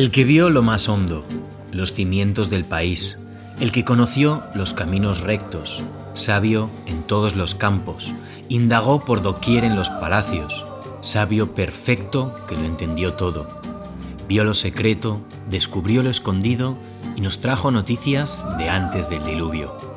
El que vio lo más hondo, los cimientos del país, el que conoció los caminos rectos, sabio en todos los campos, indagó por doquier en los palacios, sabio perfecto que lo entendió todo. Vio lo secreto, descubrió lo escondido y nos trajo noticias de antes del diluvio.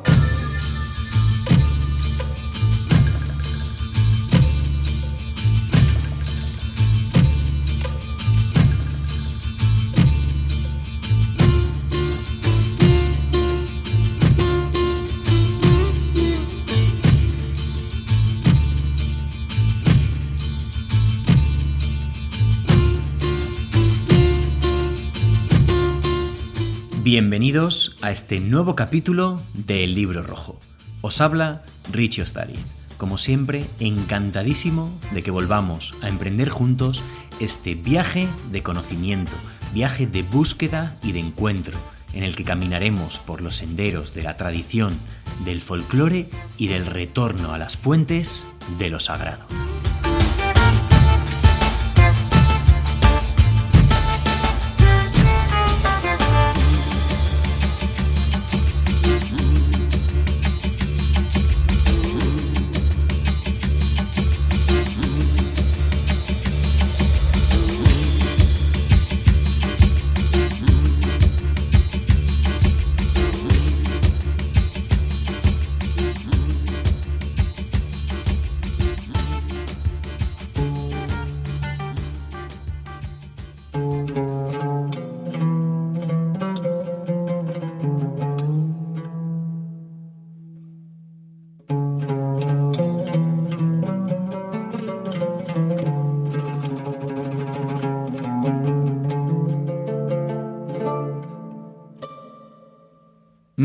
Bienvenidos a este nuevo capítulo de El Libro Rojo. Os habla Richie Ostariz. Como siempre, encantadísimo de que volvamos a emprender juntos este viaje de conocimiento, viaje de búsqueda y de encuentro, en el que caminaremos por los senderos de la tradición, del folclore y del retorno a las fuentes de lo sagrado.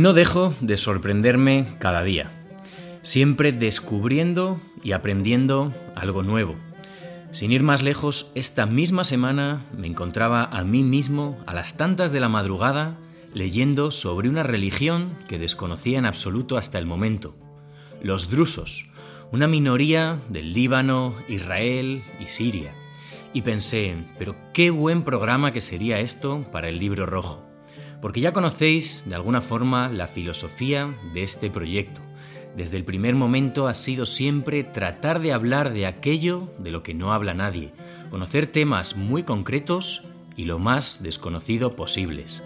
No dejo de sorprenderme cada día, siempre descubriendo y aprendiendo algo nuevo. Sin ir más lejos, esta misma semana me encontraba a mí mismo a las tantas de la madrugada leyendo sobre una religión que desconocía en absoluto hasta el momento, los drusos, una minoría del Líbano, Israel y Siria. Y pensé, pero qué buen programa que sería esto para el libro rojo porque ya conocéis de alguna forma la filosofía de este proyecto. Desde el primer momento ha sido siempre tratar de hablar de aquello de lo que no habla nadie, conocer temas muy concretos y lo más desconocido posibles.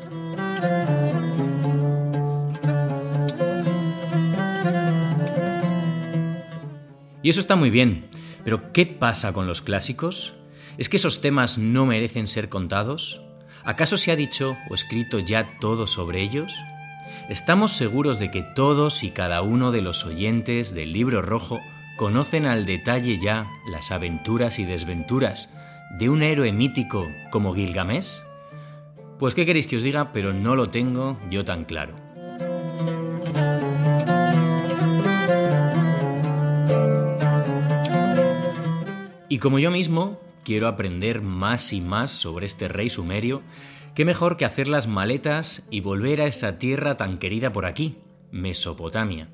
Y eso está muy bien, pero ¿qué pasa con los clásicos? ¿Es que esos temas no merecen ser contados? ¿Acaso se ha dicho o escrito ya todo sobre ellos? ¿Estamos seguros de que todos y cada uno de los oyentes del libro rojo conocen al detalle ya las aventuras y desventuras de un héroe mítico como Gilgamesh? Pues qué queréis que os diga, pero no lo tengo yo tan claro. Y como yo mismo quiero aprender más y más sobre este rey sumerio, qué mejor que hacer las maletas y volver a esa tierra tan querida por aquí, Mesopotamia.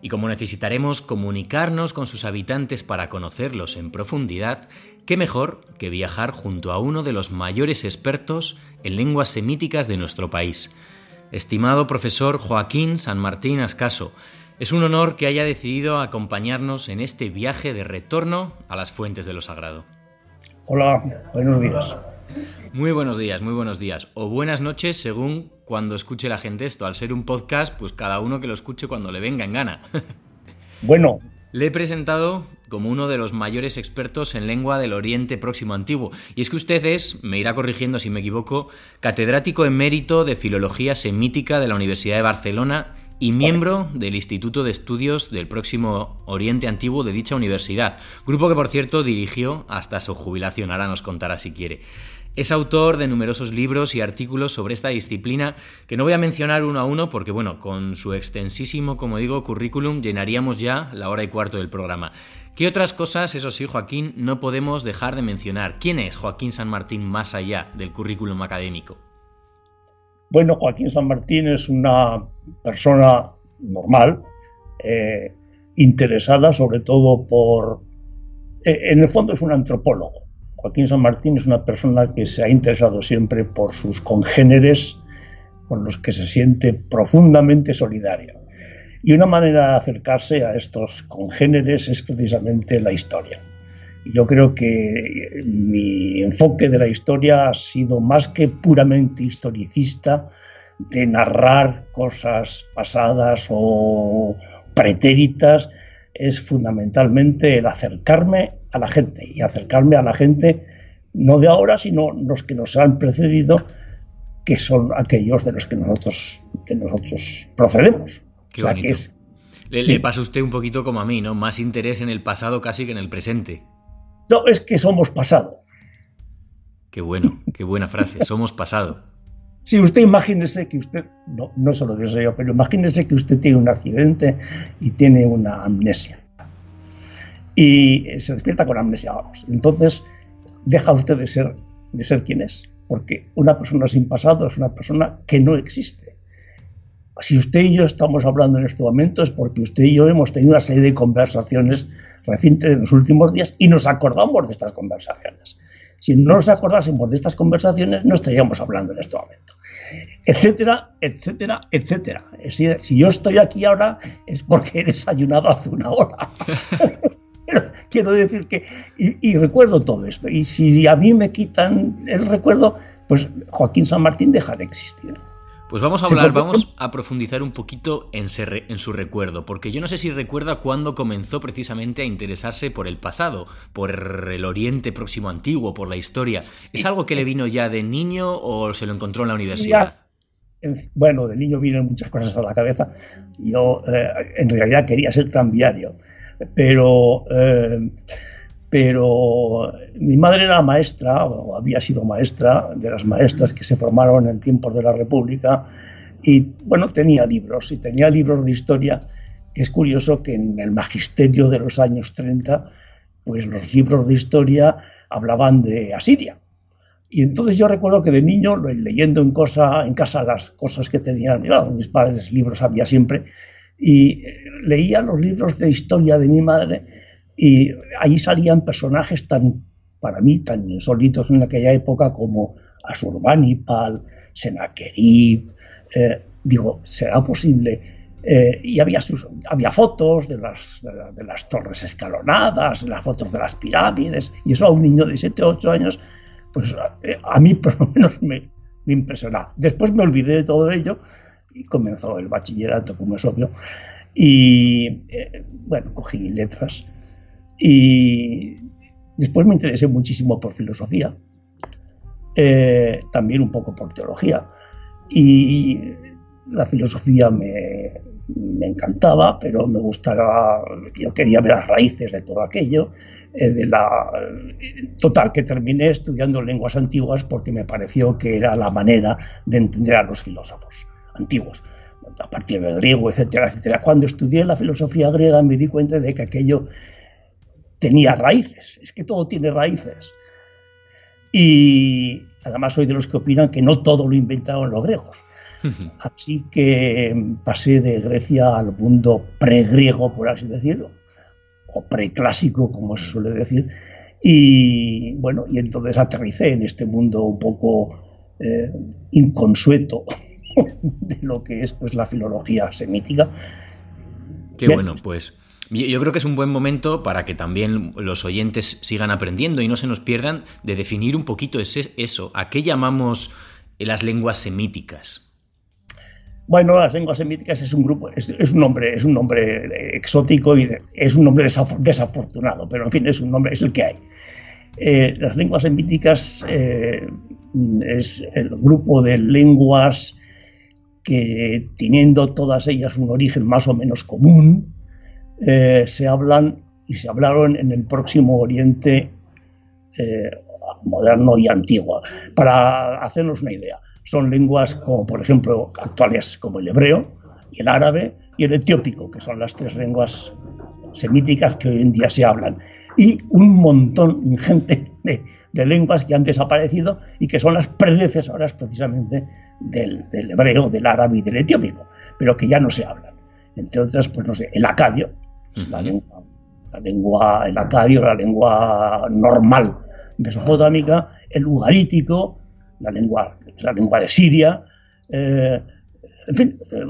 Y como necesitaremos comunicarnos con sus habitantes para conocerlos en profundidad, qué mejor que viajar junto a uno de los mayores expertos en lenguas semíticas de nuestro país. Estimado profesor Joaquín San Martín Ascaso, es un honor que haya decidido acompañarnos en este viaje de retorno a las fuentes de lo sagrado. Hola, buenos días. Muy buenos días, muy buenos días. O buenas noches según cuando escuche la gente esto. Al ser un podcast, pues cada uno que lo escuche cuando le venga en gana. Bueno. Le he presentado como uno de los mayores expertos en lengua del Oriente Próximo Antiguo. Y es que usted es, me irá corrigiendo si me equivoco, catedrático emérito de Filología Semítica de la Universidad de Barcelona y miembro del Instituto de Estudios del Próximo Oriente Antiguo de dicha universidad, grupo que por cierto dirigió hasta su jubilación, ahora nos contará si quiere. Es autor de numerosos libros y artículos sobre esta disciplina que no voy a mencionar uno a uno porque, bueno, con su extensísimo, como digo, currículum llenaríamos ya la hora y cuarto del programa. ¿Qué otras cosas, eso sí, Joaquín, no podemos dejar de mencionar? ¿Quién es Joaquín San Martín más allá del currículum académico? Bueno, Joaquín San Martín es una persona normal, eh, interesada sobre todo por... Eh, en el fondo es un antropólogo, Joaquín San Martín es una persona que se ha interesado siempre por sus congéneres con los que se siente profundamente solidario. Y una manera de acercarse a estos congéneres es precisamente la historia. Yo creo que mi enfoque de la historia ha sido más que puramente historicista, de narrar cosas pasadas o pretéritas, es fundamentalmente el acercarme a la gente y acercarme a la gente no de ahora, sino los que nos han precedido, que son aquellos de los que nosotros, de nosotros procedemos. Qué le, le, pasa a usted un poquito como a mí, ¿no? Más interés en el pasado casi que en el presente. No, es que somos pasado. Qué bueno, qué buena frase, somos pasado. Si usted imagínese que usted, no, no solo lo yo, pero imagínese que usted tiene un accidente y tiene una amnesia. Y se despierta con amnesia, vamos. Entonces, deja usted de ser, de ser quien es. Porque una persona sin pasado es una persona que no existe. Si usted y yo estamos hablando en este momento es porque usted y yo hemos tenido una serie de conversaciones recientes en los últimos días y nos acordamos de estas conversaciones. Si no nos acordásemos de estas conversaciones, no estaríamos hablando en este momento. Etcétera, etcétera, etcétera. Si yo estoy aquí ahora es porque he desayunado hace una hora. Quiero decir que, y, recuerdo todo esto. Y si a mí me quitan el recuerdo, pues Joaquín San Martín deja de existir. Pues vamos a hablar, vamos a profundizar un poquito en, en, su recuerdo, porque yo no sé si recuerda cuándo comenzó precisamente a interesarse por el pasado, por el Oriente Próximo Antiguo, por la historia. ¿Es algo que le vino ya de niño o se lo encontró en la universidad? bueno, de niño vienen muchas cosas a la cabeza. Yo eh, en realidad quería ser tranviario, pero eh, pero mi madre era maestra, o había sido maestra, de las maestras que se formaron en tiempos de la República, y bueno, tenía libros, y tenía libros de historia, que es curioso que en el magisterio de los años 30, pues los libros de historia hablaban de Asiria. Y entonces yo recuerdo que de niño, leyendo en, casa las cosas que tenían, mis padres libros había siempre, y leía los libros de historia de mi madre, y ahí salían personajes tan, para mí, tan insólitos en aquella época como Asurbanipal, Sennacherib. Eh, digo, ¿será posible? Eh, y había, sus, había fotos de las, de, las torres escalonadas, las fotos de las pirámides, y eso a un niño de 7 o 8 años, pues eh, a, mí por lo menos me, me impresionaba. Después me olvidé de todo ello y comenzó el bachillerato, como es obvio, y bueno, cogí letras y después me interesé muchísimo por filosofía, eh, también un poco por teología. Y la filosofía me, encantaba, pero me gustaba, yo quería ver las raíces de todo aquello. Eh, de la, total, que terminé estudiando lenguas antiguas porque me pareció que era la manera de entender a los filósofos antiguos a partir del griego, etcétera, etcétera. Cuando estudié la filosofía griega me di cuenta de que aquello tenía raíces, es que todo tiene raíces. Y además soy de los que opinan que no todo lo inventaron los griegos. Así que pasé de Grecia al mundo pregriego, por así decirlo, o preclásico, como se suele decir. Y bueno, y entonces aterricé en este mundo un poco eh, inconsueto de lo que es pues la filología semítica. Qué bueno, pues yo creo que es un buen momento para que también los oyentes sigan aprendiendo y no se nos pierdan de definir un poquito ese, eso. ¿A qué llamamos las lenguas semíticas? Bueno, las lenguas semíticas es un grupo, es, un nombre, es un nombre exótico y es un nombre desafortunado, pero en fin, es un nombre, es el que hay. Eh, las lenguas semíticas eh, es el grupo de lenguas que teniendo todas ellas un origen más o menos común, eh, se hablan y se hablaron en el próximo Oriente eh, moderno y antiguo. Para hacernos una idea, son lenguas como, por ejemplo, actuales como el hebreo y el árabe y el etiópico, que son las tres lenguas semíticas que hoy en día se hablan. Y un montón ingente de, lenguas que han desaparecido y que son las predecesoras precisamente del, del hebreo, del árabe y del etiópico, pero que ya no se hablan. Entre otras, pues no sé, el acadio, la lengua, la lengua, el acadio, la lengua normal mesopotámica, el ugarítico, la lengua, la lengua de Siria, eh, en fin, eh,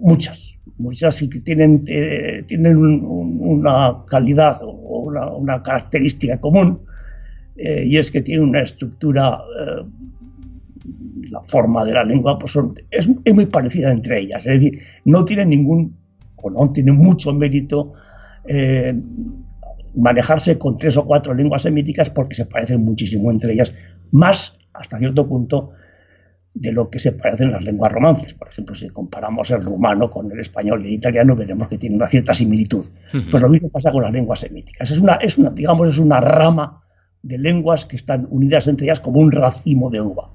muchas, muchas y que tienen, eh, tienen una calidad o una, característica común, y es que tienen una estructura, la forma de la lengua, pues es, es, muy parecida entre ellas, es decir, no tienen ningún, o no tienen mucho mérito manejarse con tres o cuatro lenguas semíticas porque se parecen muchísimo entre ellas, más hasta cierto punto de lo que se parecen las lenguas romances. Por ejemplo, si comparamos el rumano con el español y el italiano, veremos que tiene una cierta similitud. Pues lo mismo pasa con las lenguas semíticas. Es una, es una, digamos, es una rama de lenguas que están unidas entre ellas como un racimo de uva.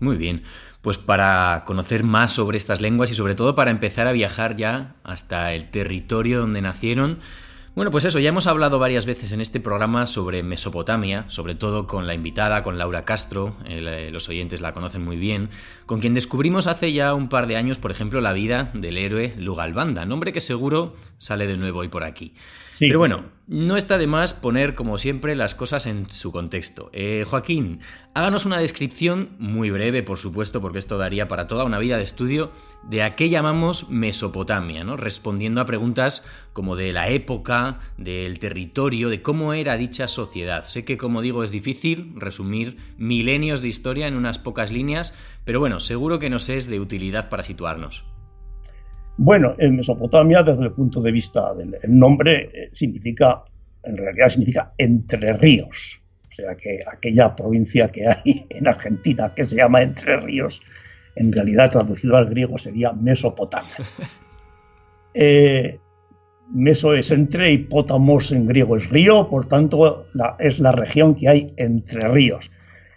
Muy bien. Pues para conocer más sobre estas lenguas y sobre todo para empezar a viajar ya hasta el territorio donde nacieron, bueno, pues eso, ya hemos hablado varias veces en este programa sobre Mesopotamia, sobre todo con la invitada, con Laura Castro, eh, los oyentes la conocen muy bien, con quien descubrimos hace ya un par de años, por ejemplo, la vida del héroe Lugalbanda, nombre que seguro sale de nuevo hoy por aquí. Pero bueno, no está de más poner, como siempre, las cosas en su contexto. Eh, Joaquín, háganos una descripción muy breve, por supuesto, porque esto daría para toda una vida de estudio, de a qué llamamos Mesopotamia, ¿no? Respondiendo a preguntas como de la época, del territorio, de cómo era dicha sociedad. Sé que, como digo, es difícil resumir milenios de historia en unas pocas líneas, pero bueno, seguro que nos es de utilidad para situarnos. Bueno, en Mesopotamia, desde el punto de vista del nombre, eh, significa, en realidad significa entre ríos. O sea que aquella provincia que hay en Argentina que se llama Entre Ríos, en realidad traducido al griego sería Mesopotamia. Eh, meso es entre y potamos en griego es río, por tanto es la región que hay entre ríos.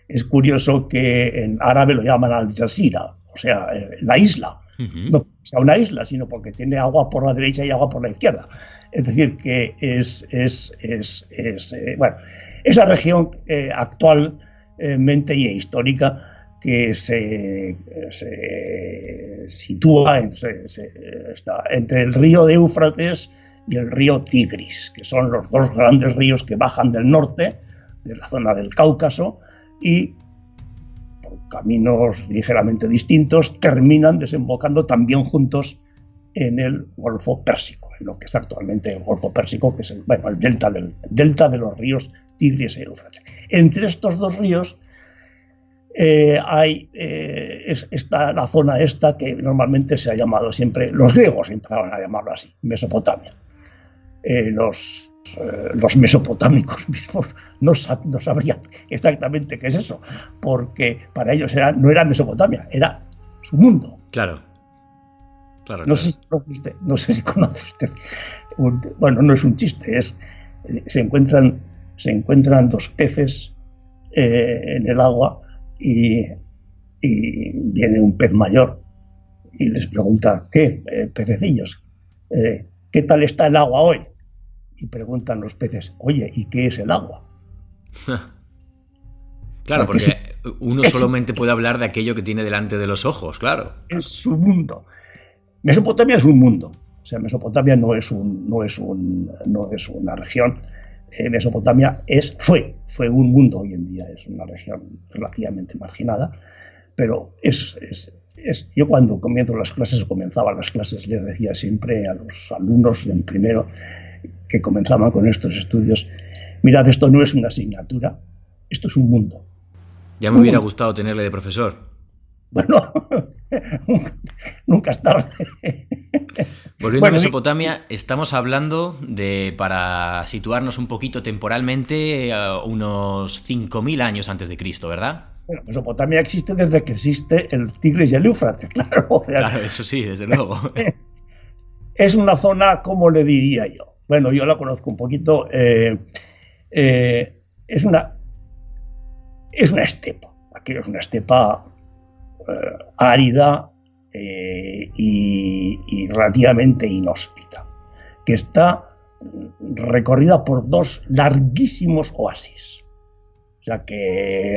Es curioso que en árabe lo llaman Al Jazeera, o sea, eh, la isla no sea una isla, sino porque tiene agua por la derecha y agua por la izquierda. Es decir, que es, es, es, es eh, bueno, esa región eh, actualmente y histórica que se, sitúa está entre el río de Éufrates y el río Tigris, que son los dos grandes ríos que bajan del norte, de la zona del Cáucaso, y caminos ligeramente distintos, terminan desembocando también juntos en el Golfo Pérsico, en lo que es actualmente el Golfo Pérsico, que es el, bueno, el delta, del, delta de los ríos Tigris e Éufrates. Entre estos dos ríos eh, hay eh, está la zona esta que normalmente se ha llamado siempre, los griegos empezaron a llamarlo así, Mesopotamia. Eh, los, eh, los mesopotámicos mismos no, sabrían exactamente qué es eso, porque para ellos era, no era Mesopotamia, era su mundo. Claro. no, Sé si conoce usted, no sé si conoce usted. bueno, no es un chiste, es se encuentran, se encuentran dos peces eh, en el agua y, viene un pez mayor y les pregunta, ¿qué, pececillos? ¿Qué tal está el agua hoy? Y preguntan los peces, oye, ¿y qué es el agua? claro, porque, uno solamente puede hablar de aquello que tiene delante de los ojos, claro. Es su mundo. Mesopotamia es un mundo. O sea, Mesopotamia no es, un, no es, un, no es una región. Eh, Mesopotamia es, fue, fue un mundo hoy en día, es una región relativamente marginada, pero es, es, es, yo cuando comienzo las clases comenzaba las clases les decía siempre a los alumnos en primero que comenzaban con estos estudios, mirad, esto no es una asignatura, esto es un mundo. Ya me hubiera gustado tenerle de profesor. Bueno, nunca es tarde. Volviendo a Mesopotamia, estamos hablando de, para situarnos un poquito temporalmente, unos 5.000 años antes de Cristo, ¿verdad? Bueno, Mesopotamia existe desde que existe el Tigris y el Éufrates, claro. Claro, eso sí, desde luego. Es una zona, como le diría yo? Bueno, yo la conozco un poquito, eh, eh, es, una, es una estepa, aquí es una estepa eh, árida y, y, relativamente inhóspita, que está recorrida por dos larguísimos oasis. O sea que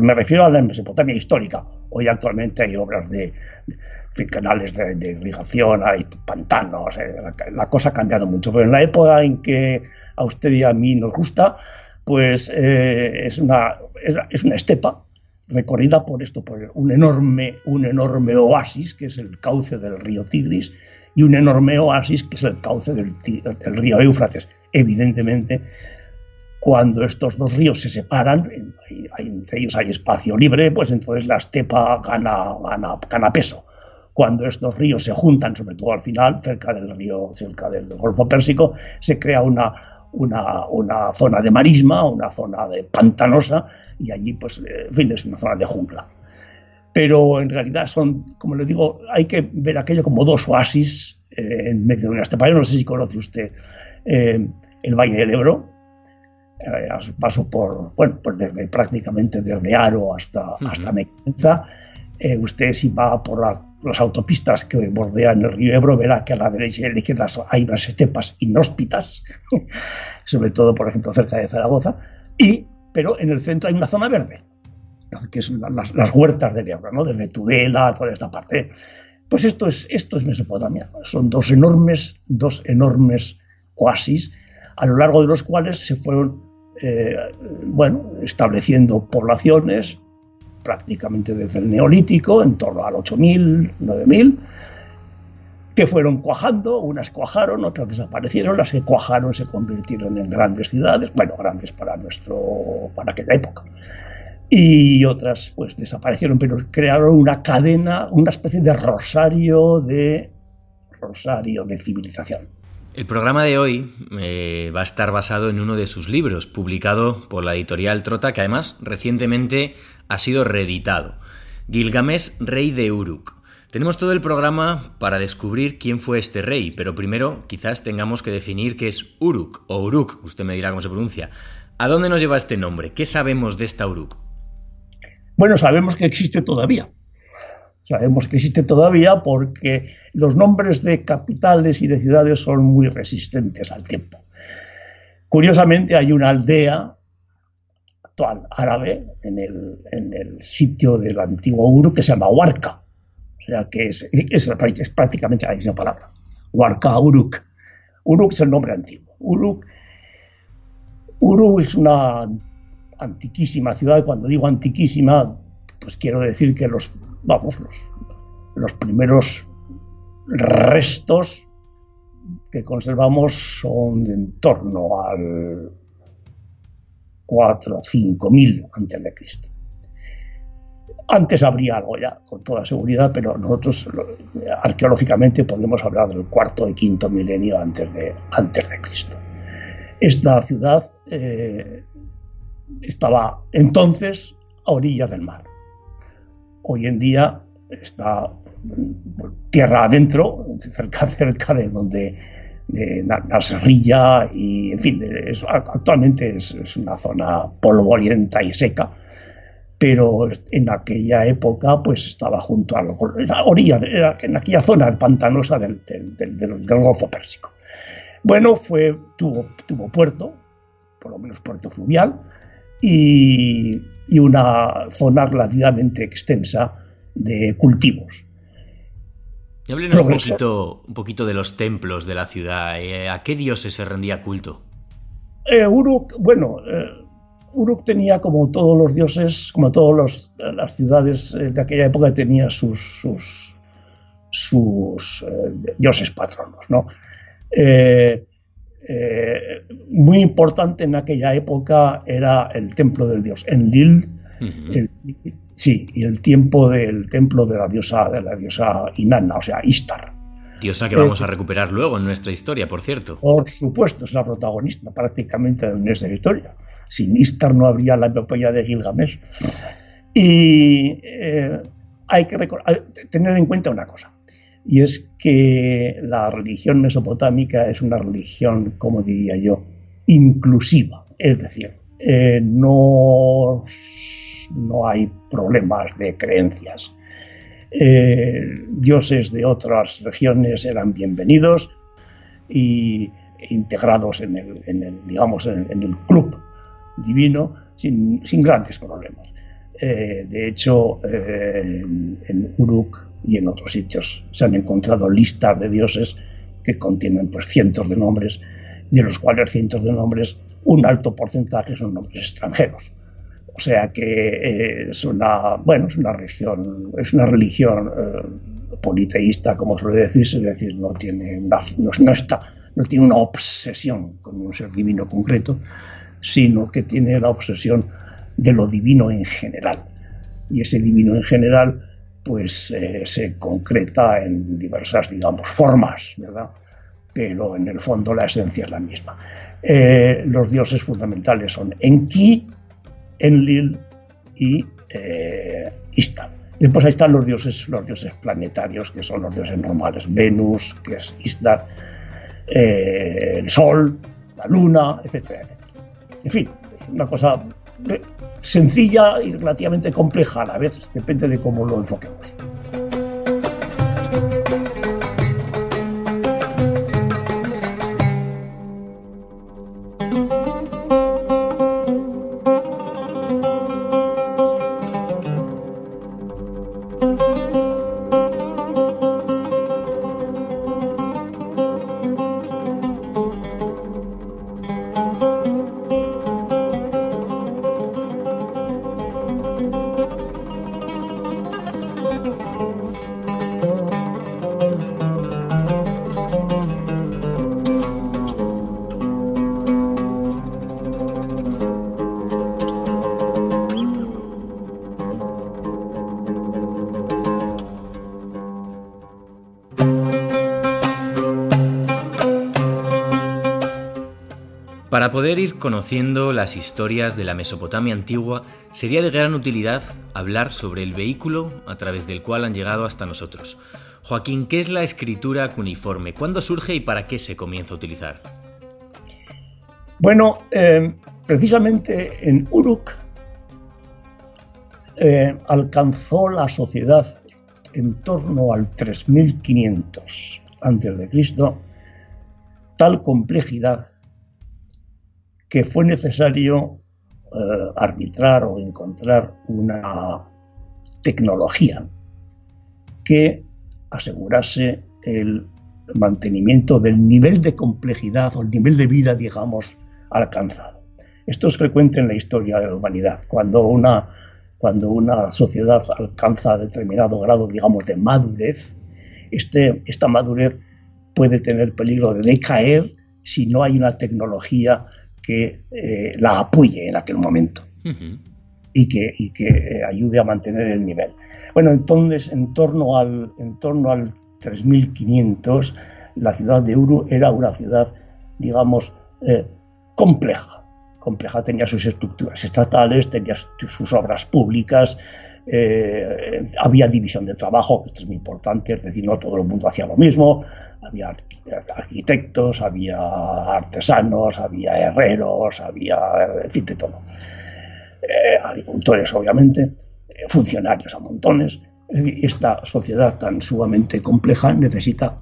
me refiero a la Mesopotamia histórica. Hoy actualmente hay obras de, canales de, irrigación, hay pantanos, eh, la, cosa ha cambiado mucho. Pero en la época en que a usted y a mí nos gusta, pues eh, es, una, es, una estepa recorrida por esto, por un enorme, un enorme oasis, que es el cauce del río Tigris, y un enorme oasis, que es el cauce del, río Éufrates. Evidentemente, cuando estos dos ríos se separan, entre ellos hay espacio libre, pues entonces la estepa gana, gana, gana peso cuando estos ríos se juntan, sobre todo al final, cerca del río, cerca del Golfo Pérsico, se crea una, una, zona de marisma, una zona de pantanosa, y allí, pues, eh, en fin, es una zona de jungla. Pero en realidad son, como les digo, hay que ver aquello como dos oasis eh, en medio de una estepa. Yo no sé si conoce usted eh, el Valle del Ebro, paso por, bueno, pues desde, prácticamente desde Aro hasta, hasta Mequenza. usted si va por la las autopistas que bordean el río Ebro, verá que a la derecha y a la izquierda hay unas estepas inhóspitas, sobre todo, por ejemplo, cerca de Zaragoza, y, pero en el centro hay una zona verde, que son las, huertas de Ebro, ¿no? desde Tudela, toda esta parte. Pues esto es, esto es Mesopotamia. Son dos enormes, dos enormes oasis, a lo largo de los cuales se fueron eh, bueno, estableciendo poblaciones, prácticamente desde el Neolítico, en torno al 8000, 9000, que fueron cuajando, unas cuajaron, otras desaparecieron, las que cuajaron se convirtieron en grandes ciudades, bueno, grandes para nuestro para aquella época. Y otras pues desaparecieron, pero crearon una cadena, una especie de rosario de rosario de civilización. El programa de hoy eh, va a estar basado en uno de sus libros, publicado por la editorial Trota, que además recientemente ha sido reeditado. Gilgamesh, rey de Uruk. Tenemos todo el programa para descubrir quién fue este rey, pero primero quizás tengamos que definir qué es Uruk o Uruk, usted me dirá cómo se pronuncia. ¿A dónde nos lleva este nombre? ¿Qué sabemos de esta Uruk? Bueno, sabemos que existe todavía. Sabemos que existe todavía porque los nombres de capitales y de ciudades son muy resistentes al tiempo. Curiosamente hay una aldea árabe en el, sitio del antiguo Uruk que se llama Huarca. O sea que es, es, prácticamente la misma palabra. Huarca, Uruk. Uruk es el nombre antiguo. Uruk, Uruk es una antiquísima ciudad. Cuando digo antiquísima, pues quiero decir que los, vamos, los, los primeros restos que conservamos son de en torno al 4 o 5 mil antes de Cristo. Antes habría algo ya, con toda seguridad, pero nosotros arqueológicamente podemos hablar del cuarto y quinto milenio antes de, antes de Cristo. Esta ciudad eh, estaba entonces a orillas del mar. Hoy en día está tierra adentro, cerca, cerca de donde de Nasrilla y, en fin, actualmente es, una zona polvorienta y seca, pero en aquella época pues estaba junto a la orilla, en aquella zona pantanosa del, del, Golfo Pérsico. Bueno, fue, tuvo, tuvo puerto, por lo menos puerto fluvial, y, y una zona relativamente extensa de cultivos. Háblenos un poquito, un poquito, de los templos de la ciudad. Eh, ¿A qué dioses se rendía culto? Eh, Uruk, bueno, eh, Uruk tenía como todos los dioses, como todas las ciudades de aquella época, tenía sus, sus, sus dioses patronos, ¿no? muy importante en aquella época era el templo del dios Enlil, el, Sí, y el tiempo del templo de la diosa, de la diosa Inanna, o sea, Istar. Diosa que vamos a recuperar luego en nuestra historia, por cierto. Por supuesto, es la protagonista prácticamente de nuestra historia. Sin Istar no habría la epopeya de Gilgamesh. Y eh, hay que tener en cuenta una cosa, y es que la religión mesopotámica es una religión, como diría yo, inclusiva. Es decir, eh, no no hay problemas de creencias. Eh, dioses de otras regiones eran bienvenidos y integrados en el, digamos, en, el club divino sin, grandes problemas. Eh, de hecho, eh, en, Uruk y en otros sitios se han encontrado listas de dioses que contienen pues, cientos de nombres de los cuales cientos de nombres, un alto porcentaje son nombres extranjeros. O sea que eh, es una, bueno, es una religión, es una religión eh, politeísta, como suele decirse, es decir, no tiene una, no, está, no tiene una obsesión con un ser divino concreto, sino que tiene la obsesión de lo divino en general. Y ese divino en general, pues eh, se concreta en diversas, digamos, formas, ¿verdad? Pero en el fondo la esencia es la misma. los dioses fundamentales son Enki, Enlil y eh, Istar. Después ahí están los dioses, los dioses planetarios, que son los dioses normales, Venus, que es Istar, eh, el Sol, la Luna, etcétera, etcétera. En fin, es una cosa sencilla y relativamente compleja a la vez, depende de cómo lo enfoquemos. Para poder ir conociendo las historias de la Mesopotamia antigua, sería de gran utilidad hablar sobre el vehículo a través del cual han llegado hasta nosotros. Joaquín, ¿qué es la escritura cuneiforme? ¿Cuándo surge y para qué se comienza a utilizar? Bueno, eh, precisamente en Uruk eh, alcanzó la sociedad en torno al 3500 a.C. tal complejidad que fue necesario eh, arbitrar o encontrar una tecnología que asegurase el mantenimiento del nivel de complejidad o el nivel de vida, digamos, alcanzado. Esto es frecuente en la historia de la humanidad. Cuando una, cuando una sociedad alcanza determinado grado, digamos, de madurez, este, esta madurez puede tener peligro de decaer si no hay una tecnología que eh, la apoye en aquel momento y que, que eh, ayude a mantener el nivel. Bueno, entonces, en torno al, en torno al 3500, la ciudad de Uru era una ciudad, digamos, eh, compleja. Compleja, tenía sus estructuras estatales, tenía sus obras públicas, eh, había división de trabajo, que esto es muy importante, es decir, no todo el mundo hacía lo mismo, había arquitectos, había artesanos, había herreros, había, en fin, de todo. Eh, agricultores, obviamente, eh, funcionarios a montones. esta sociedad tan sumamente compleja necesita,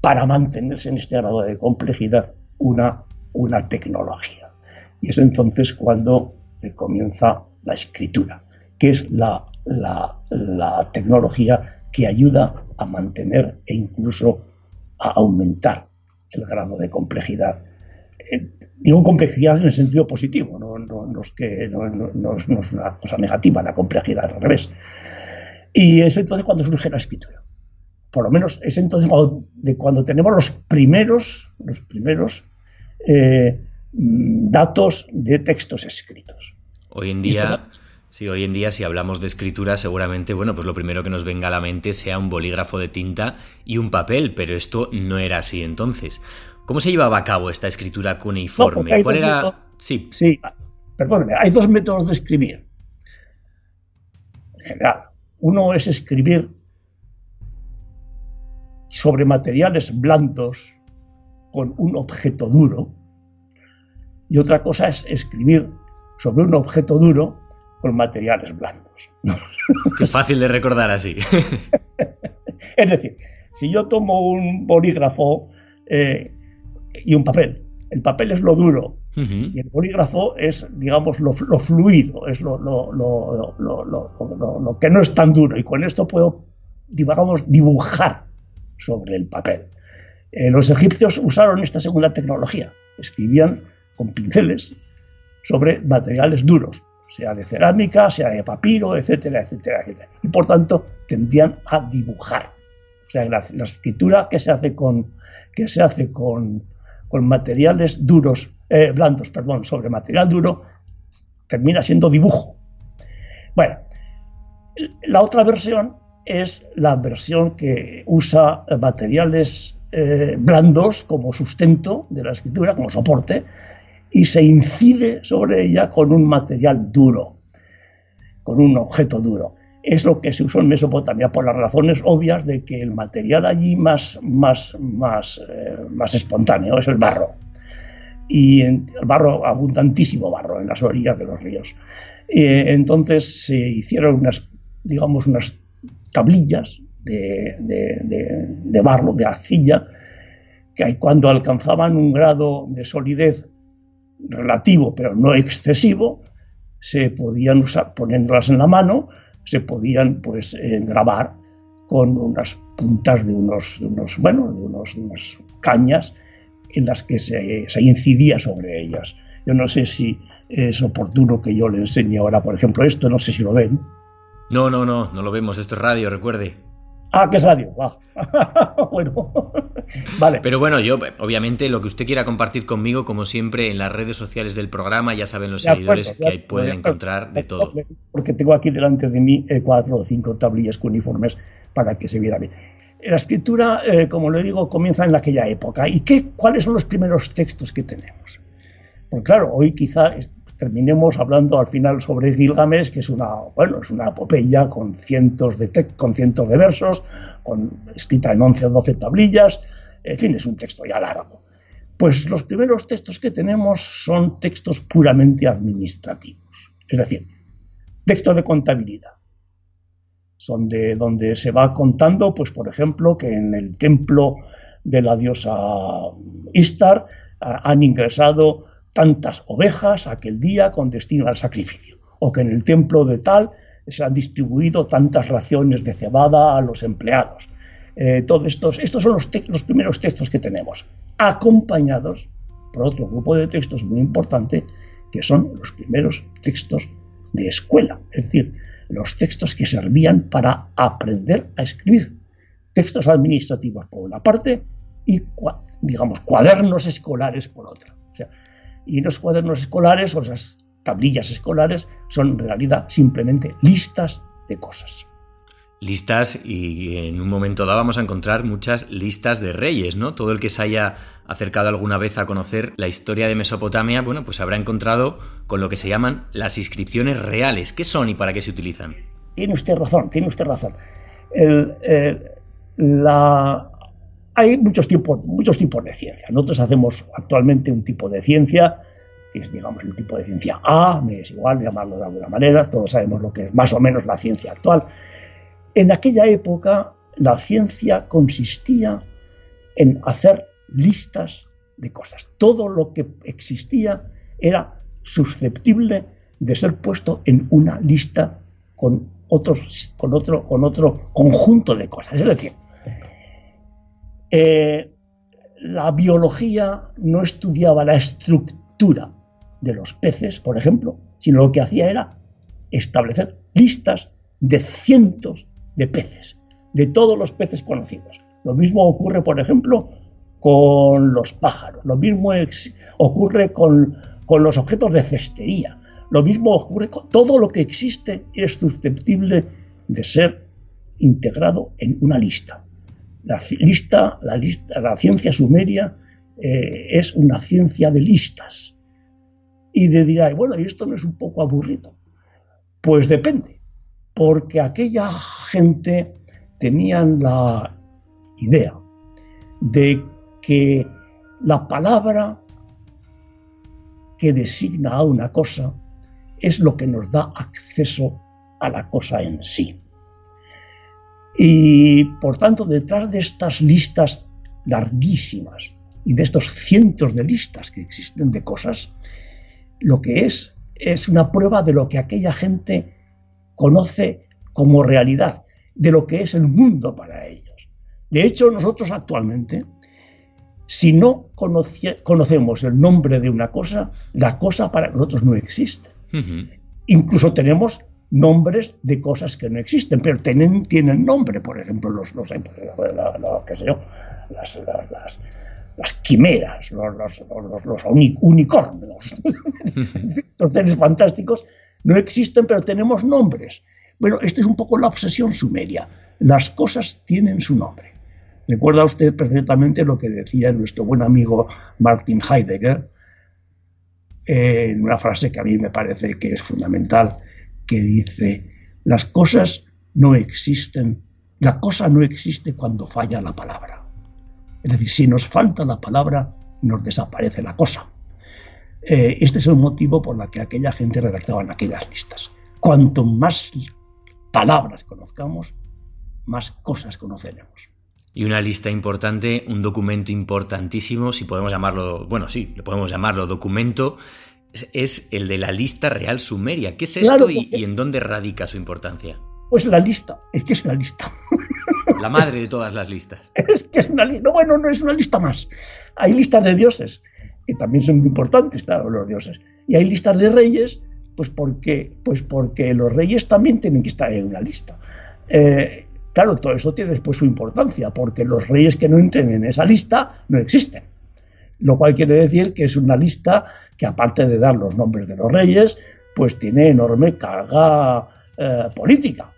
para mantenerse en este grado de complejidad, una, una tecnología. Y es entonces cuando comienza la escritura que es la, tecnología que ayuda a mantener e incluso a aumentar el grado de complejidad. Eh, digo complejidad en el sentido positivo, no, es, que, no, es una cosa negativa la complejidad, al revés. Y es entonces cuando surge la escritura. Por lo menos es entonces cuando, de cuando tenemos los primeros, los primeros eh, mm, datos de textos escritos. Hoy en día Sí, hoy en día si hablamos de escritura seguramente, bueno, pues lo primero que nos venga a la mente sea un bolígrafo de tinta y un papel, pero esto no era así entonces. ¿Cómo se llevaba a cabo esta escritura cuneiforme? ¿Cuál era...? Sí. Sí, perdóneme, hay dos métodos de escribir. En general, uno es escribir sobre materiales blandos con un objeto duro y otra cosa es escribir sobre un objeto duro con materiales blandos. Qué fácil de recordar así. es decir, si yo tomo un bolígrafo eh, y un papel, el papel es lo duro y el bolígrafo es, digamos, lo, fluido, es lo, lo, que no es tan duro y con esto puedo, digamos, dibujar sobre el papel. Eh, los egipcios usaron esta segunda tecnología escribían con pinceles sobre materiales duros, sea de cerámica, sea de papiro, etcétera, etcétera, etcétera. Y por tanto tendían a dibujar. O sea, la, escritura que se hace con, que se hace con, con materiales duros, eh, blandos, perdón, sobre material duro, termina siendo dibujo. Bueno, la otra versión es la versión que usa materiales eh, blandos como sustento de la escritura, como soporte, y se incide sobre ella con un material duro, con un objeto duro. Es lo que se usó en Mesopotamia por las razones obvias de que el material allí más, más, más, eh, más espontáneo es el barro. Y el barro, abundantísimo barro en las orillas de los ríos. Eh, entonces se hicieron unas, digamos, unas tablillas de, de barro, de arcilla, que cuando alcanzaban un grado de solidez relativo, pero no excesivo, se podían usar, poniéndolas en la mano, se podían pues eh, grabar con unas puntas de unos, unos bueno, de unos, unas cañas en las que se, se, incidía sobre ellas. Yo no sé si es oportuno que yo le enseñe ahora, por ejemplo, esto, no sé si lo ven. No, no, no, no lo vemos, esto es radio, recuerde. Ah, que es radio. bueno, vale. Pero bueno, yo, obviamente, lo que usted quiera compartir conmigo, como siempre, en las redes sociales del programa, ya saben los seguidores que ahí pueden encontrar de todo. Porque tengo aquí delante de mí eh, cuatro o cinco tablillas uniformes para que se viera bien. La escritura, eh, como le digo, comienza en aquella época. ¿Y qué, cuáles son los primeros textos que tenemos? Pues claro, hoy quizá terminemos hablando al final sobre Gilgamesh, que es una, bueno, es una epopeya con cientos de, con cientos de versos, con, escrita en 11 o 12 tablillas, en fin, es un texto ya largo. Pues los primeros textos que tenemos son textos puramente administrativos, es decir, textos de contabilidad. Son de donde se va contando, pues por ejemplo, que en el templo de la diosa Istar han ingresado tantas ovejas aquel día con destino al sacrificio, o que en el templo de tal se han distribuido tantas raciones de cebada a los empleados. Eh, todos estos, estos son los, los primeros textos que tenemos, acompañados por otro grupo de textos muy importante, que son los primeros textos de escuela, es decir, los textos que servían para aprender a escribir. Textos administrativos por una parte y, digamos, cuadernos escolares por otra. O sea, y los cuadernos escolares o esas tablillas escolares son en realidad simplemente listas de cosas. Listas y en un momento dado vamos a encontrar muchas listas de reyes, ¿no? Todo el que se haya acercado alguna vez a conocer la historia de Mesopotamia, bueno, pues habrá encontrado con lo que se llaman las inscripciones reales. ¿Qué son y para qué se utilizan? Tiene usted razón, tiene usted razón. la, hay muchos tipos, muchos tipos de ciencia. Nosotros hacemos actualmente un tipo de ciencia, que es, digamos, el tipo de ciencia A, me es igual llamarlo de alguna manera, todos sabemos lo que es más o menos la ciencia actual. En aquella época, la ciencia consistía en hacer listas de cosas. Todo lo que existía era susceptible de ser puesto en una lista con, otros, con, otro, con otro conjunto de cosas. Es decir, eh, la biología no estudiaba la estructura de los peces, por ejemplo, sino lo que hacía era establecer listas de cientos de peces, de todos los peces conocidos. Lo mismo ocurre, por ejemplo, con los pájaros, lo mismo ocurre con, con los objetos de cestería, lo mismo ocurre con todo lo que existe es susceptible de ser integrado en una lista. La, lista, la, lista, la ciencia sumeria eh, es una ciencia de listas. Y de dirá, bueno, ¿y esto no es un poco aburrido? Pues depende, porque aquella gente tenían la idea de que la palabra que designa a una cosa es lo que nos da acceso a la cosa en sí. Y por tanto, detrás de estas listas larguísimas y de estos cientos de listas que existen de cosas, lo que es es una prueba de lo que aquella gente conoce como realidad, de lo que es el mundo para ellos. De hecho, nosotros actualmente Si no conocemos el nombre de una cosa, la cosa para nosotros no existe. Incluso tenemos nombres de cosas que no existen, pero tienen, tienen nombre, por ejemplo, los, los, qué sé yo, las, las, las quimeras, los, los, los unicornios, los seres fantásticos no existen, pero tenemos nombres. Bueno, esta es un poco la obsesión sumeria. Las cosas tienen su nombre. Recuerda usted perfectamente lo que decía nuestro buen amigo Martin Heidegger en una frase que a mí me parece que es fundamental, que dice, las cosas no existen, la cosa no existe cuando falla la palabra. Es decir, si nos falta la palabra, nos desaparece la cosa. Eh, este es el motivo por el que aquella gente redactaba en aquellas listas. Cuanto más palabras conozcamos, más cosas conoceremos. Y una lista importante, un documento importantísimo, si podemos llamarlo, bueno, sí, le podemos llamarlo documento, es el de la lista real sumeria. ¿Qué es esto y, en dónde radica su importancia? Pues la lista, es que es una lista. La madre de todas las listas. Es que es una lista. No, bueno, no es una lista más. Hay listas de dioses, que también son muy importantes, claro, los dioses. Y hay listas de reyes, pues porque, pues porque los reyes también tienen que estar en una lista. Eh, claro, todo eso tiene después su importancia, porque los reyes que no entren en esa lista no existen. Lo cual quiere decir que es una lista que, aparte de dar los nombres de los reyes, pues tiene enorme carga eh, política.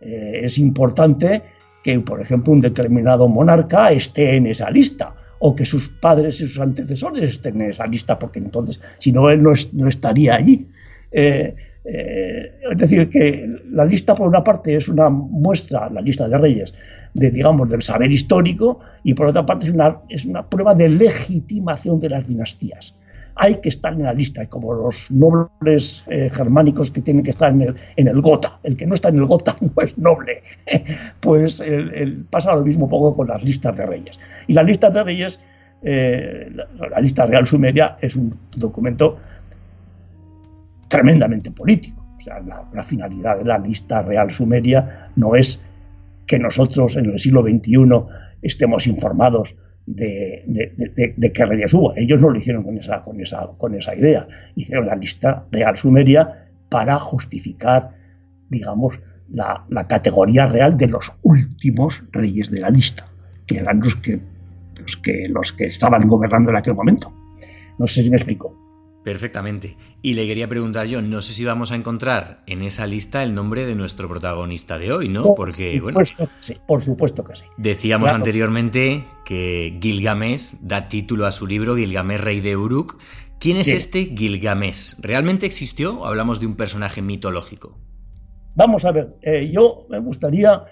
Eh, es importante que, por ejemplo, un determinado monarca esté en esa lista o que sus padres y sus antecesores estén en esa lista, porque entonces, si no, él no, estaría allí. Eh, eh, es decir, que la lista, por una parte, es una muestra, la lista de reyes, de, digamos, del saber histórico, y por otra parte es una, es una prueba de legitimación de las dinastías hay que estar en la lista, como los nobles eh, germánicos que tienen que estar en el, en el Gota. El que no está en el Gota no es noble. pues pasa lo mismo poco con las listas de reyes. Y las listas de reyes, eh, la, lista real sumeria es un documento tremendamente político. O sea, la finalidad de la lista real sumeria no es que nosotros en el siglo XXI estemos informados de, de, de, qué reyes hubo. Ellos no lo hicieron con esa, con esa, con esa idea. Hicieron la lista real sumeria para justificar, digamos, la, la, categoría real de los últimos reyes de la lista, que eran los que, los que, los que estaban gobernando en aquel momento. No sé si me explico. Perfectamente. Y le quería preguntar yo, no sé si vamos a encontrar en esa lista el nombre de nuestro protagonista de hoy, ¿no? Porque, bueno. Sí, por supuesto que sí. Decíamos anteriormente que Gilgamesh da título a su libro Gilgamesh, rey de Uruk. ¿Quién es este Gilgamesh? ¿Realmente existió o hablamos de un personaje mitológico? Vamos a ver, eh, yo me gustaría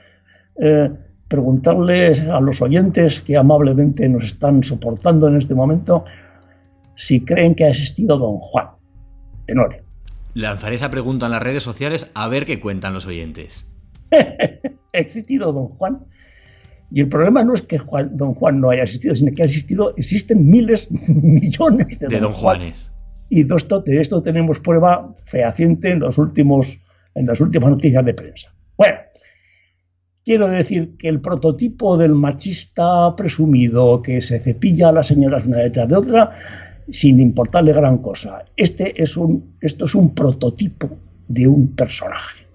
eh, preguntarles a los oyentes que amablemente nos están soportando en este momento si creen que ha existido Don Juan Tenorio. Lanzaré esa pregunta en las redes sociales a ver qué cuentan los oyentes. ha existido Don Juan. Y el problema no es que Don Juan no haya existido, sino que ha existido, existen miles, millones de, Don, Juanes. Y de esto, de esto tenemos prueba fehaciente en, los últimos, en las últimas noticias de prensa. Bueno, quiero decir que el prototipo del machista presumido que se cepilla a las señoras una detrás de otra sin importarle gran cosa. Este es un, esto es un prototipo de un personaje.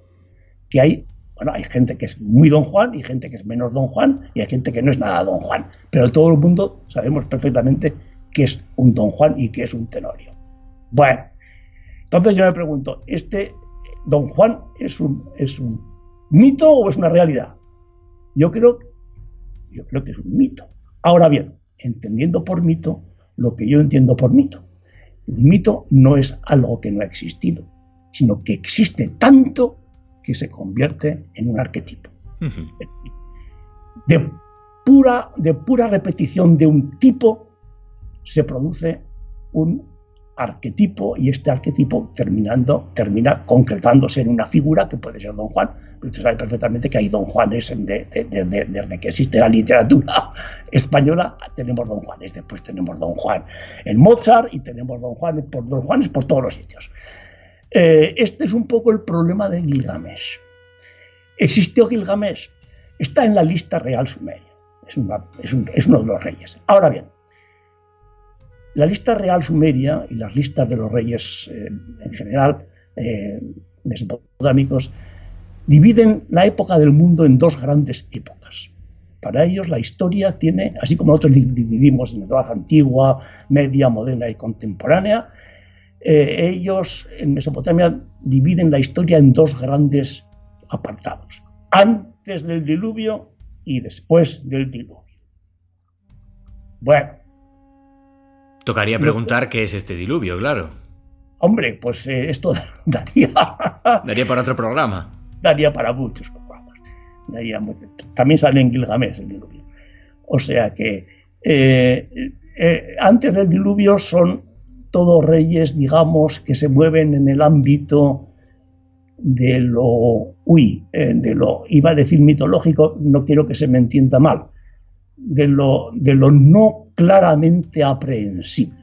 Que hay, bueno, hay gente que es muy Don Juan y gente que es menos Don Juan y hay gente que no es nada Don Juan. Pero todo el mundo sabemos perfectamente que es un Don Juan y que es un Tenorio. Bueno, entonces yo me pregunto, ¿este Don Juan es un, es un mito o es una realidad? Yo creo, yo creo que es un mito. Ahora bien, entendiendo por mito lo que yo entiendo por mito. Un mito no es algo que no ha existido, sino que existe tanto que se convierte en un arquetipo. De pura, de pura repetición de un tipo se produce un arquetipo y este arquetipo terminando, termina concretándose en una figura que puede ser Don Juan. Usted sabe perfectamente que hay Don Juanes desde que existe la literatura española, tenemos Don Juanes, después tenemos Don Juan en Mozart y tenemos Don Juan por Don Juanes por todos los sitios. Eh, este es un poco el problema de Gilgamesh. ¿Existió Gilgamesh? Está en la lista real sumeria. Es, es uno de los reyes. Ahora bien, la lista real sumeria y las listas de los reyes eh, en general eh, mesopotámicos dividen la época del mundo en dos grandes épocas. Para ellos la historia tiene, así como nosotros dividimos en edad antigua, media, moderna y contemporánea, eh, ellos en Mesopotamia dividen la historia en dos grandes apartados, antes del diluvio y después del diluvio. Bueno. Tocaría preguntar qué es este diluvio, claro. Hombre, pues eh, esto daría... daría para otro programa. Daría para muchos programas. Daría También sale en Gilgamesh el diluvio. O sea que eh, antes del diluvio son todos reyes, digamos, que se mueven en el ámbito de lo, uy, eh, de lo, iba a decir mitológico, no quiero que se me entienda mal, de lo, de lo no claramente aprehensible.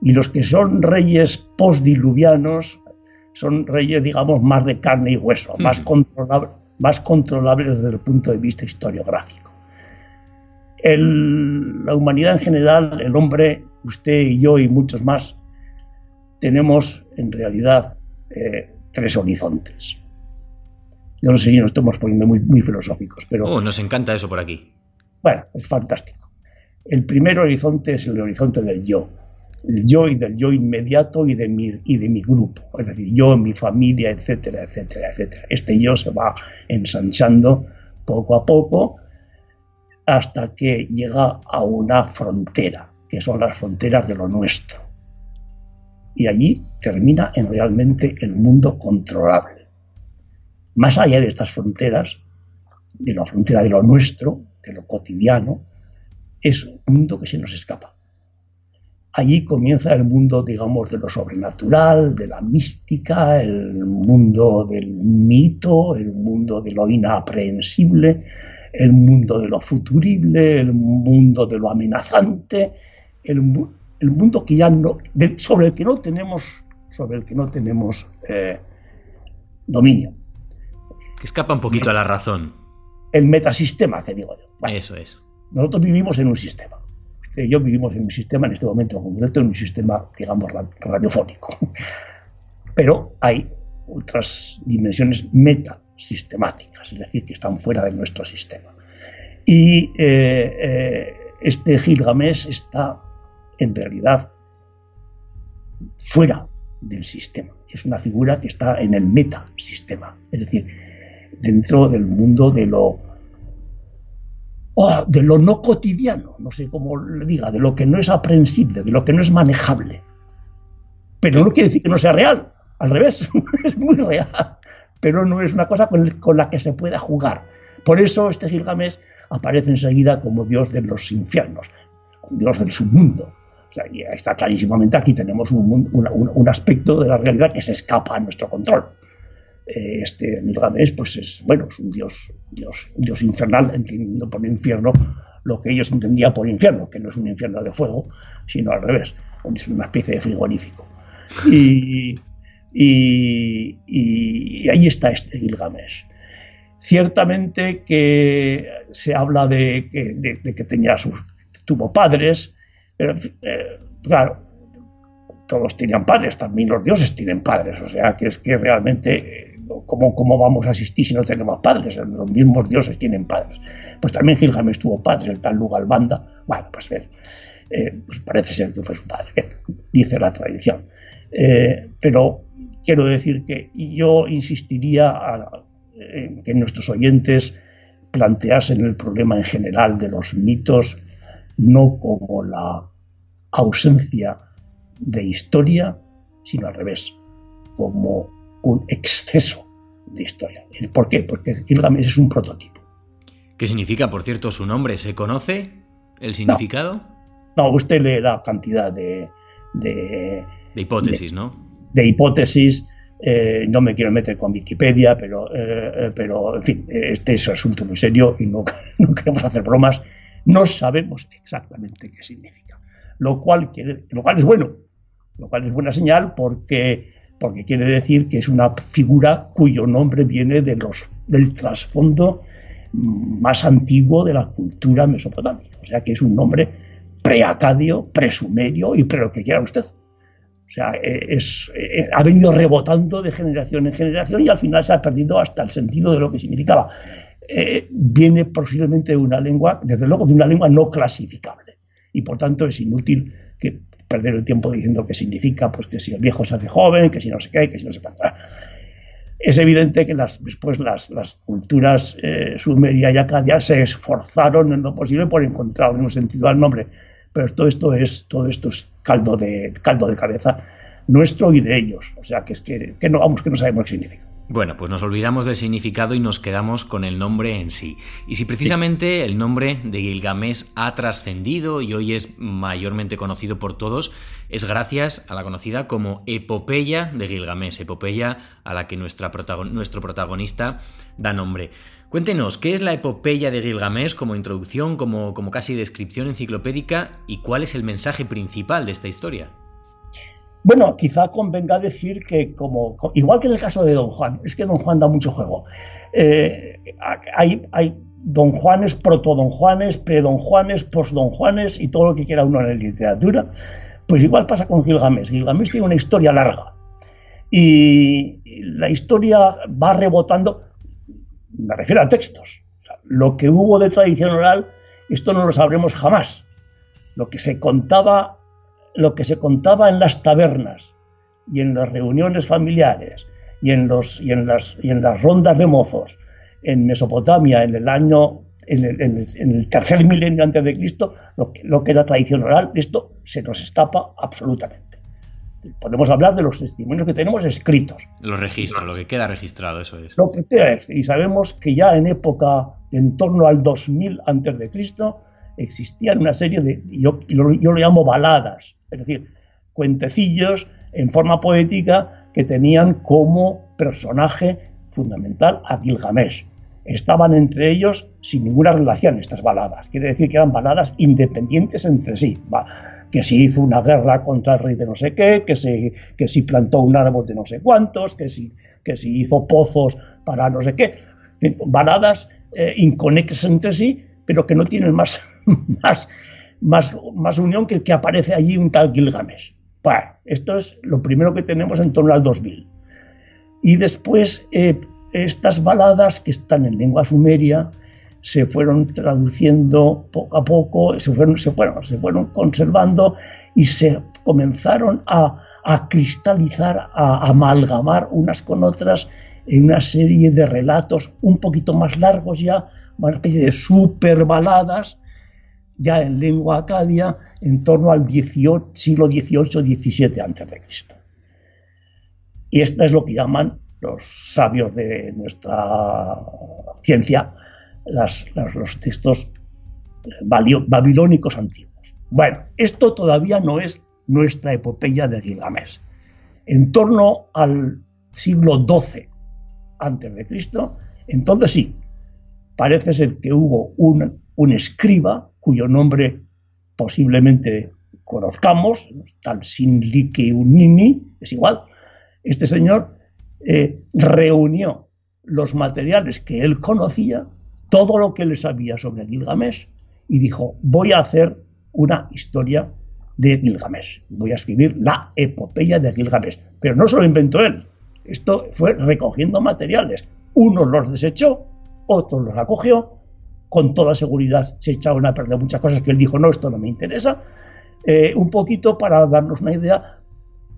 Y los que son reyes postdiluvianos son reyes, digamos, más de carne y hueso, más, controlables, más controlables desde el punto de vista historiográfico. la humanidad en general, el hombre, usted y yo y muchos más, tenemos en realidad eh, tres horizontes. Yo no sé si nos estamos poniendo muy, muy filosóficos, pero... Oh, nos encanta eso por aquí. Bueno, es fantástico. El primer horizonte es el horizonte del yo. Yo y del yo inmediato y de mi, y de mi grupo. Es decir, yo, mi familia, etcétera, etcétera, etcétera. Este yo se va ensanchando poco a poco hasta que llega a una frontera, que son las fronteras de lo nuestro. Y allí termina en realmente el mundo controlable. Más allá de estas fronteras, de la frontera de lo nuestro, de lo cotidiano, es un mundo que se nos escapa. Allí comienza el mundo, digamos, de lo sobrenatural, de la mística, el mundo del mito, el mundo de lo inaprehensible, el mundo de lo futurible, el mundo de lo amenazante, el, mundo que ya no, sobre el que no tenemos, sobre el que no tenemos eh, dominio. Que escapa un poquito a la razón el metasistema que digo yo. Eso es. Nosotros vivimos en un sistema. Y yo vivimos en un sistema, en este momento en concreto, en un sistema, digamos, radiofónico. Pero hay otras dimensiones metasistemáticas, es decir, que están fuera de nuestro sistema. Y eh, eh, este Gilgamesh está, en realidad, fuera del sistema. Es una figura que está en el metasistema. Es decir, dentro del mundo de lo, oh, de lo no cotidiano, no sé cómo le diga, de lo que no es aprensible, de lo que no es manejable. Pero no quiere decir que no sea real, al revés, es muy real, pero no es una cosa con, la que se pueda jugar. Por eso este Gilgamesh aparece enseguida como dios de los infiernos, dios del submundo. O sea, está clarísimamente aquí tenemos un, un aspecto de la realidad que se escapa a nuestro control. Eh, este Gilgamesh pues es, bueno, es un dios, dios, dios infernal, entendiendo por infierno lo que ellos entendían por infierno, que no es un infierno de fuego, sino al revés, es una especie de frigorífico. Y, y, ahí está este Gilgamesh. Ciertamente que se habla de que, que tenía sus, tuvo padres, pero eh, claro, todos tenían padres, también los dioses tienen padres, o sea que es que realmente ¿cómo, ¿cómo, vamos a asistir si no tenemos padres? Los mismos dioses tienen padres. Pues también Gilgamesh tuvo padres, el tal Lugalbanda. Bueno, pues, eh, pues parece ser que fue su padre, dice la tradición. Eh, pero quiero decir que yo insistiría en que nuestros oyentes planteasen el problema en general de los mitos no como la ausencia de historia, sino al revés, como un exceso de historia. ¿Por qué? Porque Gilgamesh es un prototipo. ¿Qué significa, por cierto, su nombre? ¿Se conoce el significado? No, usted le da cantidad de... De, hipótesis, ¿no? De hipótesis. Eh, no me quiero meter con Wikipedia, pero, eh, eh, pero en fin, este es un asunto muy serio y no, no, queremos hacer bromas. No sabemos exactamente qué significa. Lo cual, quiere, lo cual es bueno. Lo cual es buena señal porque porque quiere decir que es una figura cuyo nombre viene del trasfondo más antiguo de la cultura mesopotámica. O sea que es un nombre pre-acadio, pre-sumerio y pre lo que quiera usted. O sea, eh, eh, ha venido rebotando de generación en generación y al final se ha perdido hasta el sentido de lo que significaba. Eh, viene posiblemente de una lengua, desde luego de una lengua no clasificable. Y por tanto es inútil que perder el tiempo diciendo qué significa, pues que si el viejo se hace joven, que si no se cae, que si no se pasa. Es evidente que después las, culturas sumeria y acadia se esforzaron en lo posible por encontrar un sentido al nombre pero todo esto es, todo esto es caldo de, caldo de cabeza nuestro y de ellos. O sea, que es que, no vamos, que no sabemos qué significa. Bueno, pues nos olvidamos del significado y nos quedamos con el nombre en sí. Y si precisamente el nombre de Gilgamesh ha trascendido y hoy es mayormente conocido por todos, es gracias a la conocida como epopeya de Gilgamesh, epopeya a la que nuestra nuestro protagonista da nombre. Cuéntenos, ¿qué es la epopeya de Gilgamesh como introducción, como, como casi descripción enciclopédica y cuál es el mensaje principal de esta historia? Bueno, quizá convenga decir que, como, igual que en el caso de Don Juan, es que Don Juan da mucho juego. Eh, hay, hay Don Juanes, proto Don Juanes, pre Don Juanes, post Don Juanes y todo lo que quiera uno en la literatura. Pues igual pasa con Gilgamesh. Gilgamesh tiene una historia larga y la historia va rebotando me refiero a textos. lo que hubo de tradición oral, esto no lo sabremos jamás. Lo que se contaba, lo que se contaba en las tabernas y en las reuniones familiares y en, los, y en, las, y en las rondas de mozos en Mesopotamia en el año en el, tercer milenio antes de Cristo, lo que, lo que era tradición oral, esto se nos escapa absolutamente podemos hablar de los testimonios que tenemos escritos. Los registros, lo que queda registrado, eso es. Lo que queda y sabemos que ya en época, en torno al 2000 antes de Cristo, existían una serie de, yo, yo lo llamo baladas, es decir, cuentecillos en forma poética que tenían como personaje fundamental a Gilgamesh. Estaban entre ellos sin ninguna relación estas baladas, quiere decir que eran baladas independientes entre sí que si hizo una guerra contra el rey de no sé qué, que si, que si plantó un árbol de no sé cuántos, que si, que si hizo pozos para no sé qué. Baladas eh, inconexas entre sí, pero que no tienen más, más, más, más unión que el que aparece allí un tal Gilgamesh. Bueno, esto es lo primero que tenemos en torno al 2000. Y después, eh, estas baladas que están en lengua sumeria, se fueron traduciendo poco a poco, se fueron, se fueron, se fueron conservando y se comenzaron a, cristalizar, a, amalgamar unas con otras en una serie de relatos un poquito más largos ya, una especie de super baladas, ya en lengua acadia, en torno al siglo XVIII-XVII a.C. Y esta es lo que llaman los sabios de nuestra ciencia los textos babilónicos antiguos. Bueno, esto todavía no es nuestra epopeya de Gilgamesh. En torno al siglo XII Cristo, entonces sí, parece ser que hubo un, un escriba cuyo nombre posiblemente conozcamos, tal Sinlike Unini, es igual. Este señor eh, reunió los materiales que él conocía todo lo que le sabía sobre Gilgamesh y dijo, voy a hacer una historia de Gilgamesh, voy a escribir la epopeya de Gilgamesh. Pero no solo inventó él, esto fue recogiendo materiales. Unos los desechó, otros los acogió, con toda seguridad se echaron a perder muchas cosas que él dijo, no, esto no me interesa. Eh, un poquito para darnos una idea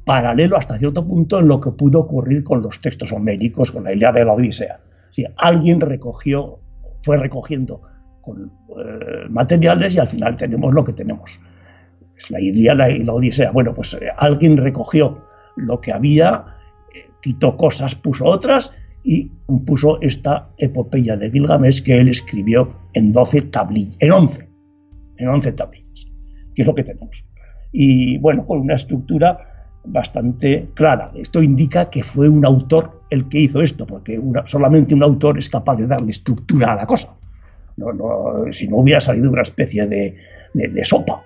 paralelo hasta cierto punto en lo que pudo ocurrir con los textos homéricos, con la Ilíada de la Odisea. Si alguien recogió fue recogiendo con eh, materiales y al final tenemos lo que tenemos. Es la Ilíada y la Odisea. Bueno, pues eh, alguien recogió lo que había, quitó cosas, puso otras y puso esta epopeya de Gilgamesh que él escribió en 12 tablillas, en 11, en 11 tablillas, que es lo que tenemos. Y bueno, con una estructura bastante clara. Esto indica que fue un autor el que hizo esto, porque solamente un autor es capaz de darle estructura a la cosa. si no hubiera salido una especie de, sopa,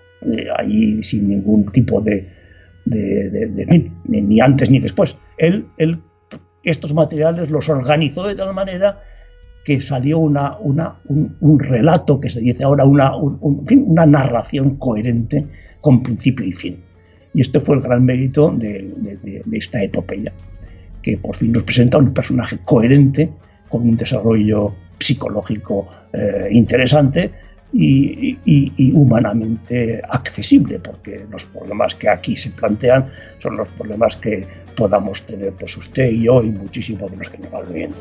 ahí sin ningún tipo de, ni, antes ni después. Él, él estos materiales los organizó de tal manera que salió una, un, relato que se dice ahora, una, una narración coherente con principio y fin. Y este fue el gran mérito de, esta epopeya, que por fin nos presenta un personaje coherente, con un desarrollo psicológico eh, interesante y, humanamente accesible, porque los problemas que aquí se plantean son los problemas que podamos tener pues usted y yo y muchísimos de los que nos van viendo.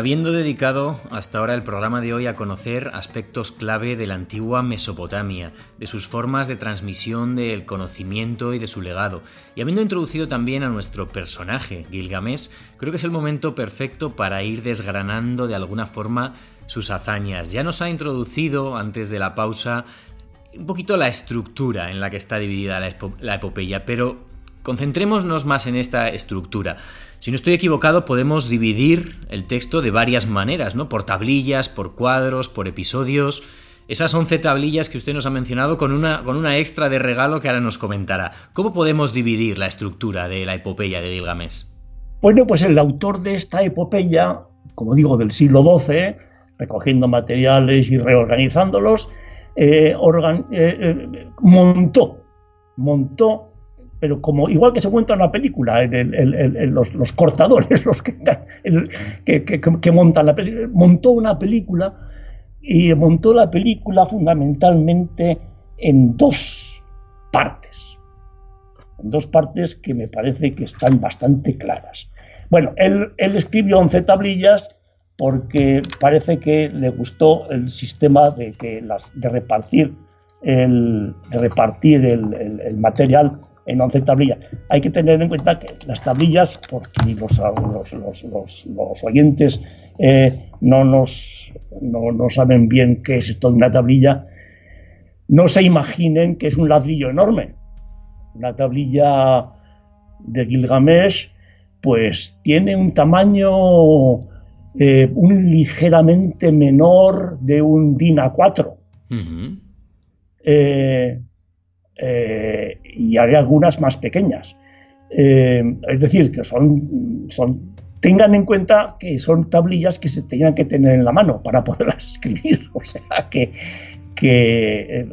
Habiendo dedicado hasta ahora el programa de hoy a conocer aspectos clave de la antigua Mesopotamia, de sus formas de transmisión del conocimiento y de su legado, y habiendo introducido también a nuestro personaje, Gilgamesh, creo que es el momento perfecto para ir desgranando de alguna forma sus hazañas. Ya nos ha introducido, antes de la pausa, un poquito la estructura en la que está dividida la, la epopeya, pero concentrémonos más en esta estructura. Si no estoy equivocado, podemos dividir el texto de varias maneras, ¿no? Por tablillas, por cuadros, por episodios. Esas 11 tablillas que usted nos ha mencionado con una, con una extra de regalo que ahora nos comentará. ¿Cómo podemos dividir la estructura de la epopeya de Gilgamesh? Bueno, pues el autor de esta epopeya, como digo, del siglo XII, recogiendo materiales y reorganizándolos, eh, eh, eh, montó, montó pero como igual que se cuenta en la película, los, cortadores, los que, que, montan la película, montó una película y montó la película fundamentalmente en dos partes, en dos partes que me parece que están bastante claras. Bueno, él, escribió 11 tablillas porque parece que le gustó el sistema de, que las, de repartir el, de repartir el material en 11 tablillas. Hay que tener en cuenta que las tablillas, porque los, los, oyentes eh, no, nos, no, saben bien qué es esto de una tablilla, no se imaginen que es un ladrillo enorme. Una tablilla de Gilgamesh, pues tiene un tamaño eh, un ligeramente menor de un DIN A4. Eh, y hay algunas más pequeñas. Eh, es decir, que son, son, tengan en cuenta que son tablillas que se tenían que tener en la mano para poderlas escribir. O sea, que, que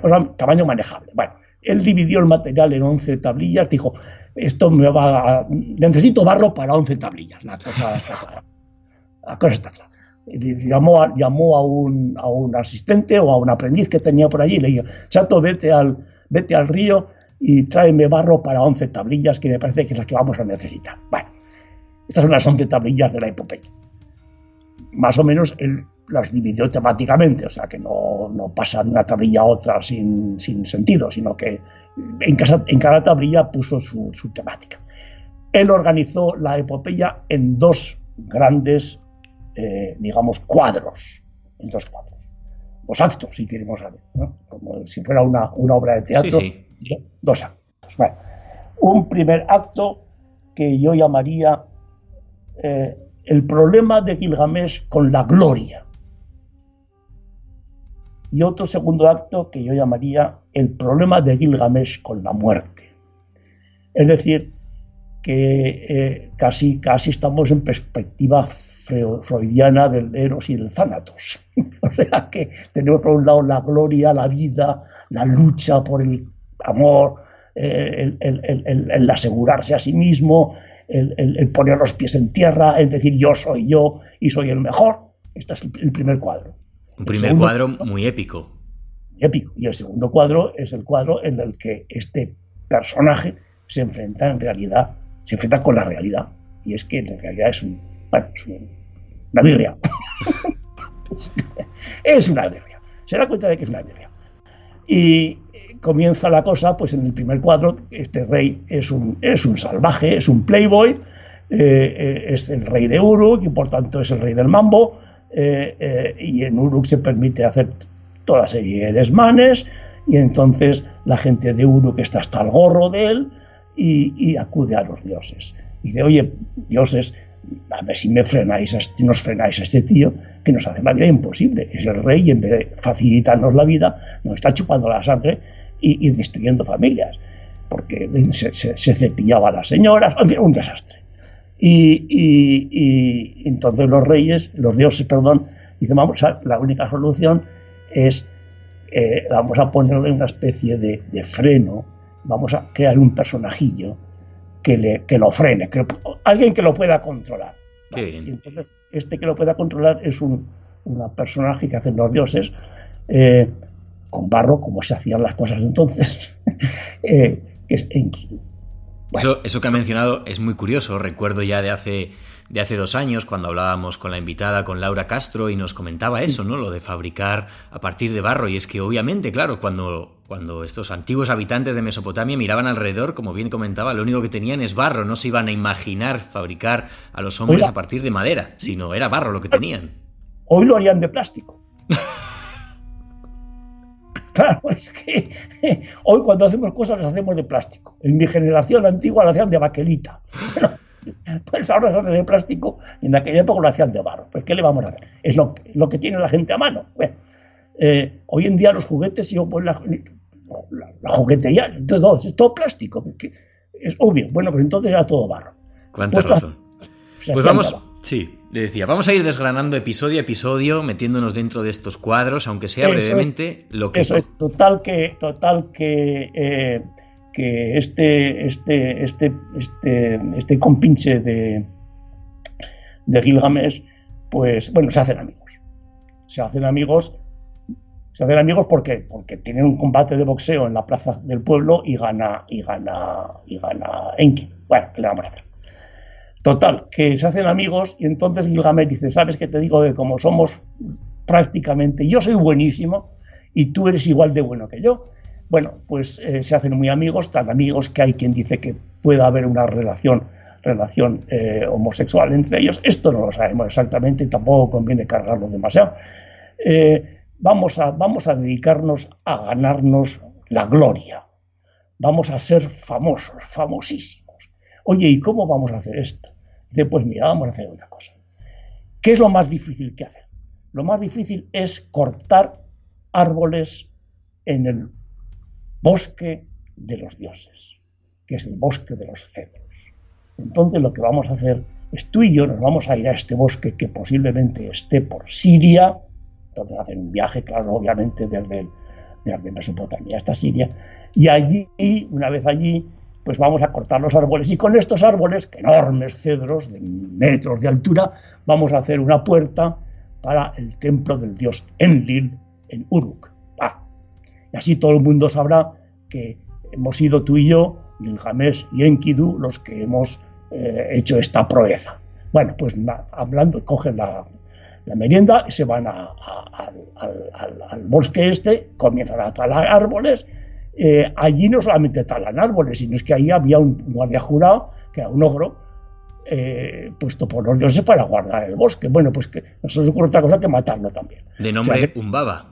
cosa, tamaño manejable. Bueno, él dividió el material en 11 tablillas, dijo, esto me va a, necesito barro para 11 tablillas. La cosa está clara llamó, a, llamó a, un, a un asistente o a un aprendiz que tenía por allí y le dijo, Chato, vete al, vete al río y tráeme barro para 11 tablillas, que me parece que es la que vamos a necesitar. Bueno, estas son las 11 tablillas de la epopeya. Más o menos él las dividió temáticamente, o sea que no, no pasa de una tablilla a otra sin, sin sentido, sino que en, casa, en, cada tablilla puso su, su temática. Él organizó la epopeya en dos grandes, eh, digamos, cuadros, en dos cuadros dos actos, si queremos saber, como si fuera una, obra de teatro, dos actos. Bueno, un primer acto que yo llamaría eh, el problema de Gilgamesh con la gloria. Y otro segundo acto que yo llamaría el problema de Gilgamesh con la muerte. Es decir, que eh, casi, casi estamos en perspectiva freudiana del Eros y del Thanatos. o sea que tenemos por un lado la gloria, la vida, la lucha por el amor, eh, el, asegurarse a sí mismo, el, poner los pies en tierra, es decir, yo soy yo y soy el mejor. Este es el, primer cuadro. Un primer cuadro muy épico. Épico. Y el segundo cuadro es el cuadro en el que este personaje se enfrenta en realidad, se enfrenta con la realidad. Y es que en realidad es, un, bueno, es una birria. es una birria. Se da cuenta de que es una birria. Y comienza la cosa, pues en el primer cuadro, este rey es un, es un salvaje, es un playboy, eh, eh, es el rey de Uruk y por tanto es el rey del mambo, eh, y en Uruk se permite hacer toda serie de desmanes, y entonces la gente de Uruk está hasta el gorro de él y, acude a los dioses. Y dice, oye, dioses, a ver si me frenáis, si nos frenáis a este tío que nos hace la vida imposible. Es el rey y en vez de facilitarnos la vida, nos está chupando la sangre y, destruyendo familias, porque se, cepillaba a las señoras, un desastre. Y, entonces los reyes, los dioses, perdón, dicen, vamos a, la única solución es, eh, vamos a ponerle una especie de, freno, vamos a crear un personajillo que, le, que lo frene, que, alguien que lo pueda controlar. Y entonces, este que lo pueda controlar es un personaje que hacen los dioses, eh, con barro, como se hacían las cosas entonces, eh, que es Enkidu. Eso, eso, que ha mencionado es muy curioso. Recuerdo ya de hace, de hace dos años, cuando hablábamos con la invitada, con Laura Castro, y nos comentaba eso, ¿no? Lo de fabricar a partir de barro. Y es que, obviamente, claro, cuando, cuando estos antiguos habitantes de Mesopotamia miraban alrededor, como bien comentaba, lo único que tenían es barro. No se iban a imaginar fabricar a los hombres a partir de madera, sino era barro lo que tenían. Hoy lo harían de plástico. Claro, es que hoy cuando hacemos cosas las hacemos de plástico. En mi generación antigua lo hacían de baquelita. pues ahora se hace de plástico y en aquella época lo hacían de barro. Pues ¿qué le vamos a hacer? Es lo, lo que tiene la gente a mano. Eh, hoy en día los juguetes, yo pues la, la, juguetería, todo, es todo plástico. Es obvio. Bueno, pues entonces era todo barro. Cuánta pues, razón. Pues vamos, Sí, le decía, vamos a ir desgranando episodio a episodio, metiéndonos dentro de estos cuadros, aunque sea brevemente lo que... Eso es, total que, total que, eh, que este, este, este, este, este compinche de, de Gilgamesh, pues, bueno, se hacen amigos. Se hacen amigos, se hacen amigos porque, porque tienen un combate de boxeo en la plaza del pueblo y gana, y gana, y gana Enki. Bueno, ¿qué le vamos a hacer? Total, que se hacen amigos y entonces Gilgamesh dice, sabes que te digo que como somos prácticamente, yo soy buenísimo y tú eres igual de bueno que yo. Bueno, pues eh, se hacen muy amigos, tan amigos que hay quien dice que pueda haber una relación, relación eh, homosexual entre ellos. Esto no lo sabemos exactamente tampoco conviene cargarlo demasiado. Eh, vamos, a, vamos a dedicarnos a ganarnos la gloria. Vamos a ser famosos, famosísimos. Oye, ¿y cómo vamos a hacer esto? Dice, pues mira, vamos a hacer una cosa. ¿Qué es lo más difícil que hacer? Lo más difícil es cortar árboles en el bosque de los dioses, que es el bosque de los cedros. Entonces lo que vamos a hacer es tú y yo nos vamos a ir a este bosque que posiblemente esté por Siria, entonces hacer un viaje, claro, obviamente desde, desde Mesopotamia hasta Siria, y allí, una vez allí, pues vamos a cortar los árboles y con estos árboles, enormes cedros de metros de altura, vamos a hacer una puerta para el templo del dios Enlil en Uruk. Y así todo el mundo sabrá que hemos sido tú y yo, Gilgamesh y Enkidu, los que hemos eh, hecho esta proeza. Bueno, pues hablando, cogen la, merienda y se van al, al, bosque este, comienzan a talar árboles eh, allí no solamente talan árboles, sino es que ahí había un guardia jurado, que era un ogro, eh, puesto por los dioses para guardar el bosque. Bueno, pues que no se nos ocurre otra cosa que matarlo también. De nombre Umbaba.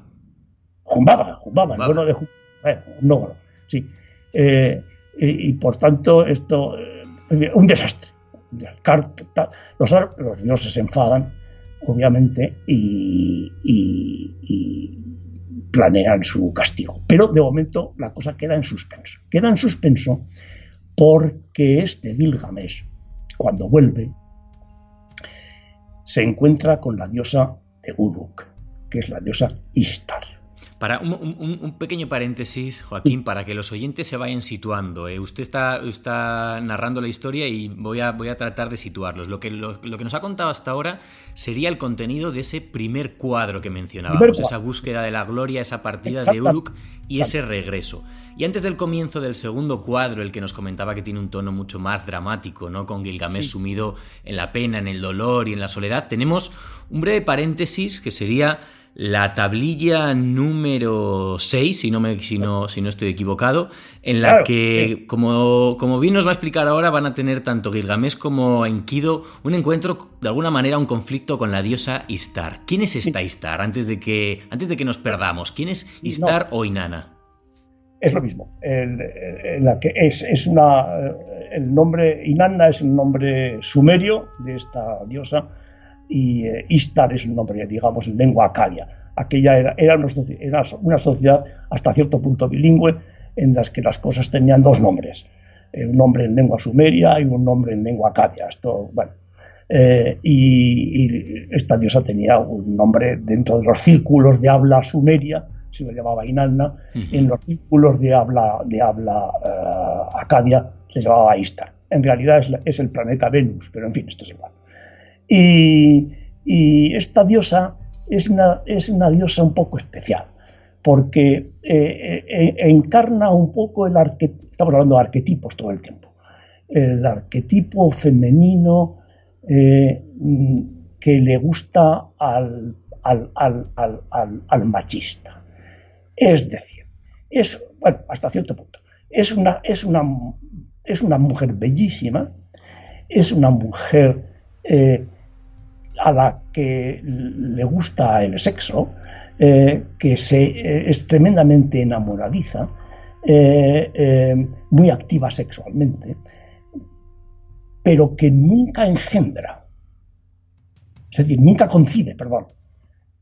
Jumbaba, Jumbaba, el bueno de un ogro, sí. Eh, y, por tanto, esto, un desastre. Los, los dioses se enfadan, obviamente, y, planean su castigo. Pero de momento la cosa queda en suspenso. Queda en suspenso porque este Gilgamesh, cuando vuelve, se encuentra con la diosa de Uruk, que es la diosa Ishtar. Para un, pequeño paréntesis, Joaquín, para que los oyentes se vayan situando. ¿eh? Usted está, está, narrando la historia y voy a, voy a tratar de situarlos. Lo que, lo, que nos ha contado hasta ahora sería el contenido de ese primer cuadro que mencionábamos, esa búsqueda de la gloria, esa partida de Uruk y ese regreso. Y antes del comienzo del segundo cuadro, el que nos comentaba que tiene un tono mucho más dramático, ¿no? Con Gilgamesh sumido en la pena, en el dolor y en la soledad, tenemos un breve paréntesis que sería la tablilla número 6, si no, me, si no, si no estoy equivocado, en la que, como, como bien nos va a explicar ahora, van a tener tanto Gilgamesh como Enkidu un encuentro, de alguna manera, un conflicto con la diosa Istar. ¿Quién es esta Istar? Antes de que, antes de que nos perdamos, ¿quién es Istar o Inanna? Es lo mismo. El, la que es, es una, el nombre Inanna es el nombre sumerio de esta diosa y eh, Istar es el nombre, digamos, en lengua acadia. Aquella era, era, una, sociedad hasta cierto punto bilingüe en las que las cosas tenían dos nombres, eh, un nombre en lengua sumeria y un nombre en lengua acadia. Esto, bueno, eh, y, esta diosa tenía un nombre dentro de los círculos de habla sumeria, se le llamaba Inanna, en los círculos de habla, de habla acadia se llamaba Istar. En realidad es, es, el planeta Venus, pero en fin, esto es igual. Y, esta diosa es una, es una, diosa un poco especial, porque eh, eh, encarna un poco el arquetipo, estamos hablando de arquetipos todo el tiempo, el arquetipo femenino eh, que le gusta al, al, machista. Es decir, es, bueno, hasta cierto punto, es una, es una, es una mujer bellísima, es una mujer a la que le gusta el sexo, eh, que se, eh, es tremendamente enamoradiza, eh, muy activa sexualmente, pero que nunca engendra. Es decir, nunca concibe, perdón,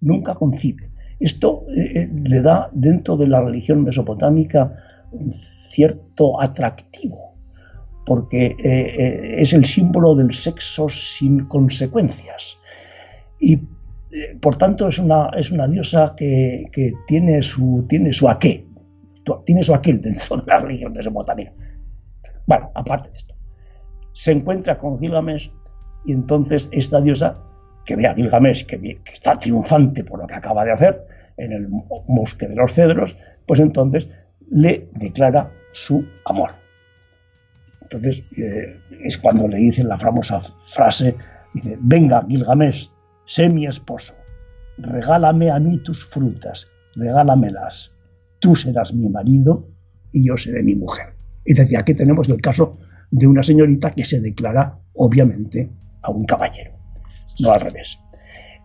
nunca concibe. Esto le da dentro de la religión mesopotámica un cierto atractivo, porque es el símbolo del sexo sin consecuencias y eh, por tanto es una, es una diosa que, tiene, su, tiene su aquel, tiene su aquel dentro de la religión mesopotámica. Bueno, aparte de esto, se encuentra con Gilgamesh y entonces esta diosa, que ve a Gilgamesh que, que está triunfante por lo que acaba de hacer en el bosque de los cedros, pues entonces le declara su amor. Entonces eh, es cuando le dicen la famosa frase, dice, venga Gilgamesh, sé mi esposo, regálame a mí tus frutas, regálamelas, tú serás mi marido y yo seré mi mujer. Y decía, aquí tenemos el caso de una señorita que se declara, obviamente, a un caballero, no al revés.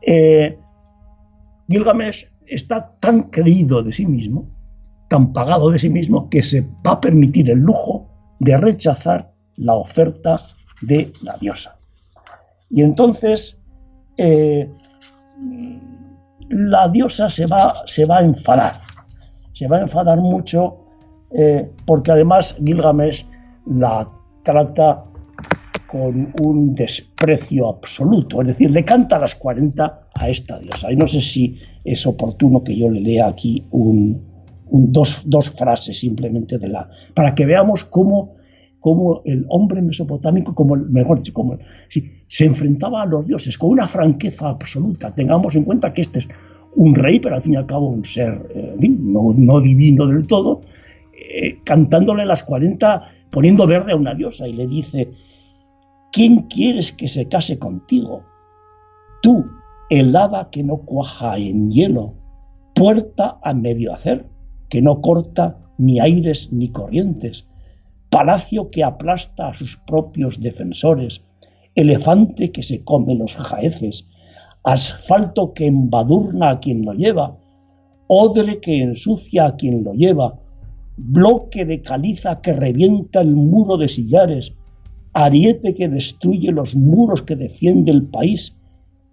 Eh, Gilgamesh está tan creído de sí mismo, tan pagado de sí mismo, que se va a permitir el lujo de rechazar la oferta de la diosa. Y entonces eh, la diosa se va, se va a enfadar. Se va a enfadar mucho eh, porque además Gilgamesh la trata con un desprecio absoluto, es decir, le canta a las 40 a esta diosa. Y no sé si es oportuno que yo le lea aquí dos, dos, frases simplemente de la... para que veamos cómo como el hombre mesopotámico, como mejor dicho, se enfrentaba a los dioses con una franqueza absoluta. Tengamos en cuenta que este es un rey, pero al fin y al cabo un ser eh, no, divino del todo, eh, cantándole las 40, poniendo verde a una diosa y le dice, ¿quién quieres que se case contigo? Tú, el hada que no cuaja en hielo, puerta a medio hacer, que no corta ni aires ni corrientes, palacio que aplasta a sus propios defensores, elefante que se come los jaeces, asfalto que embadurna a quien lo lleva, odre que ensucia a quien lo lleva, bloque de caliza que revienta el muro de sillares, ariete que destruye los muros que defiende el país,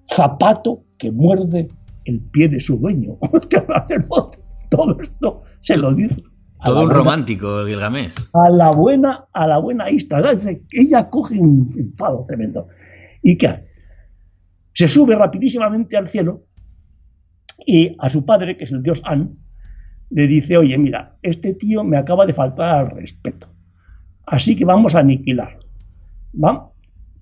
zapato que muerde el pie de su dueño. Todo esto se lo dice todo un romántico, Gilgamesh. A la buena, a la buena Istra. Ella coge un enfado tremendo. ¿Y qué hace? Se sube rapidísimamente al cielo y a su padre, que es el dios An, le dice, oye, mira, este tío me acaba de faltar al respeto, así que vamos a aniquilar. Va,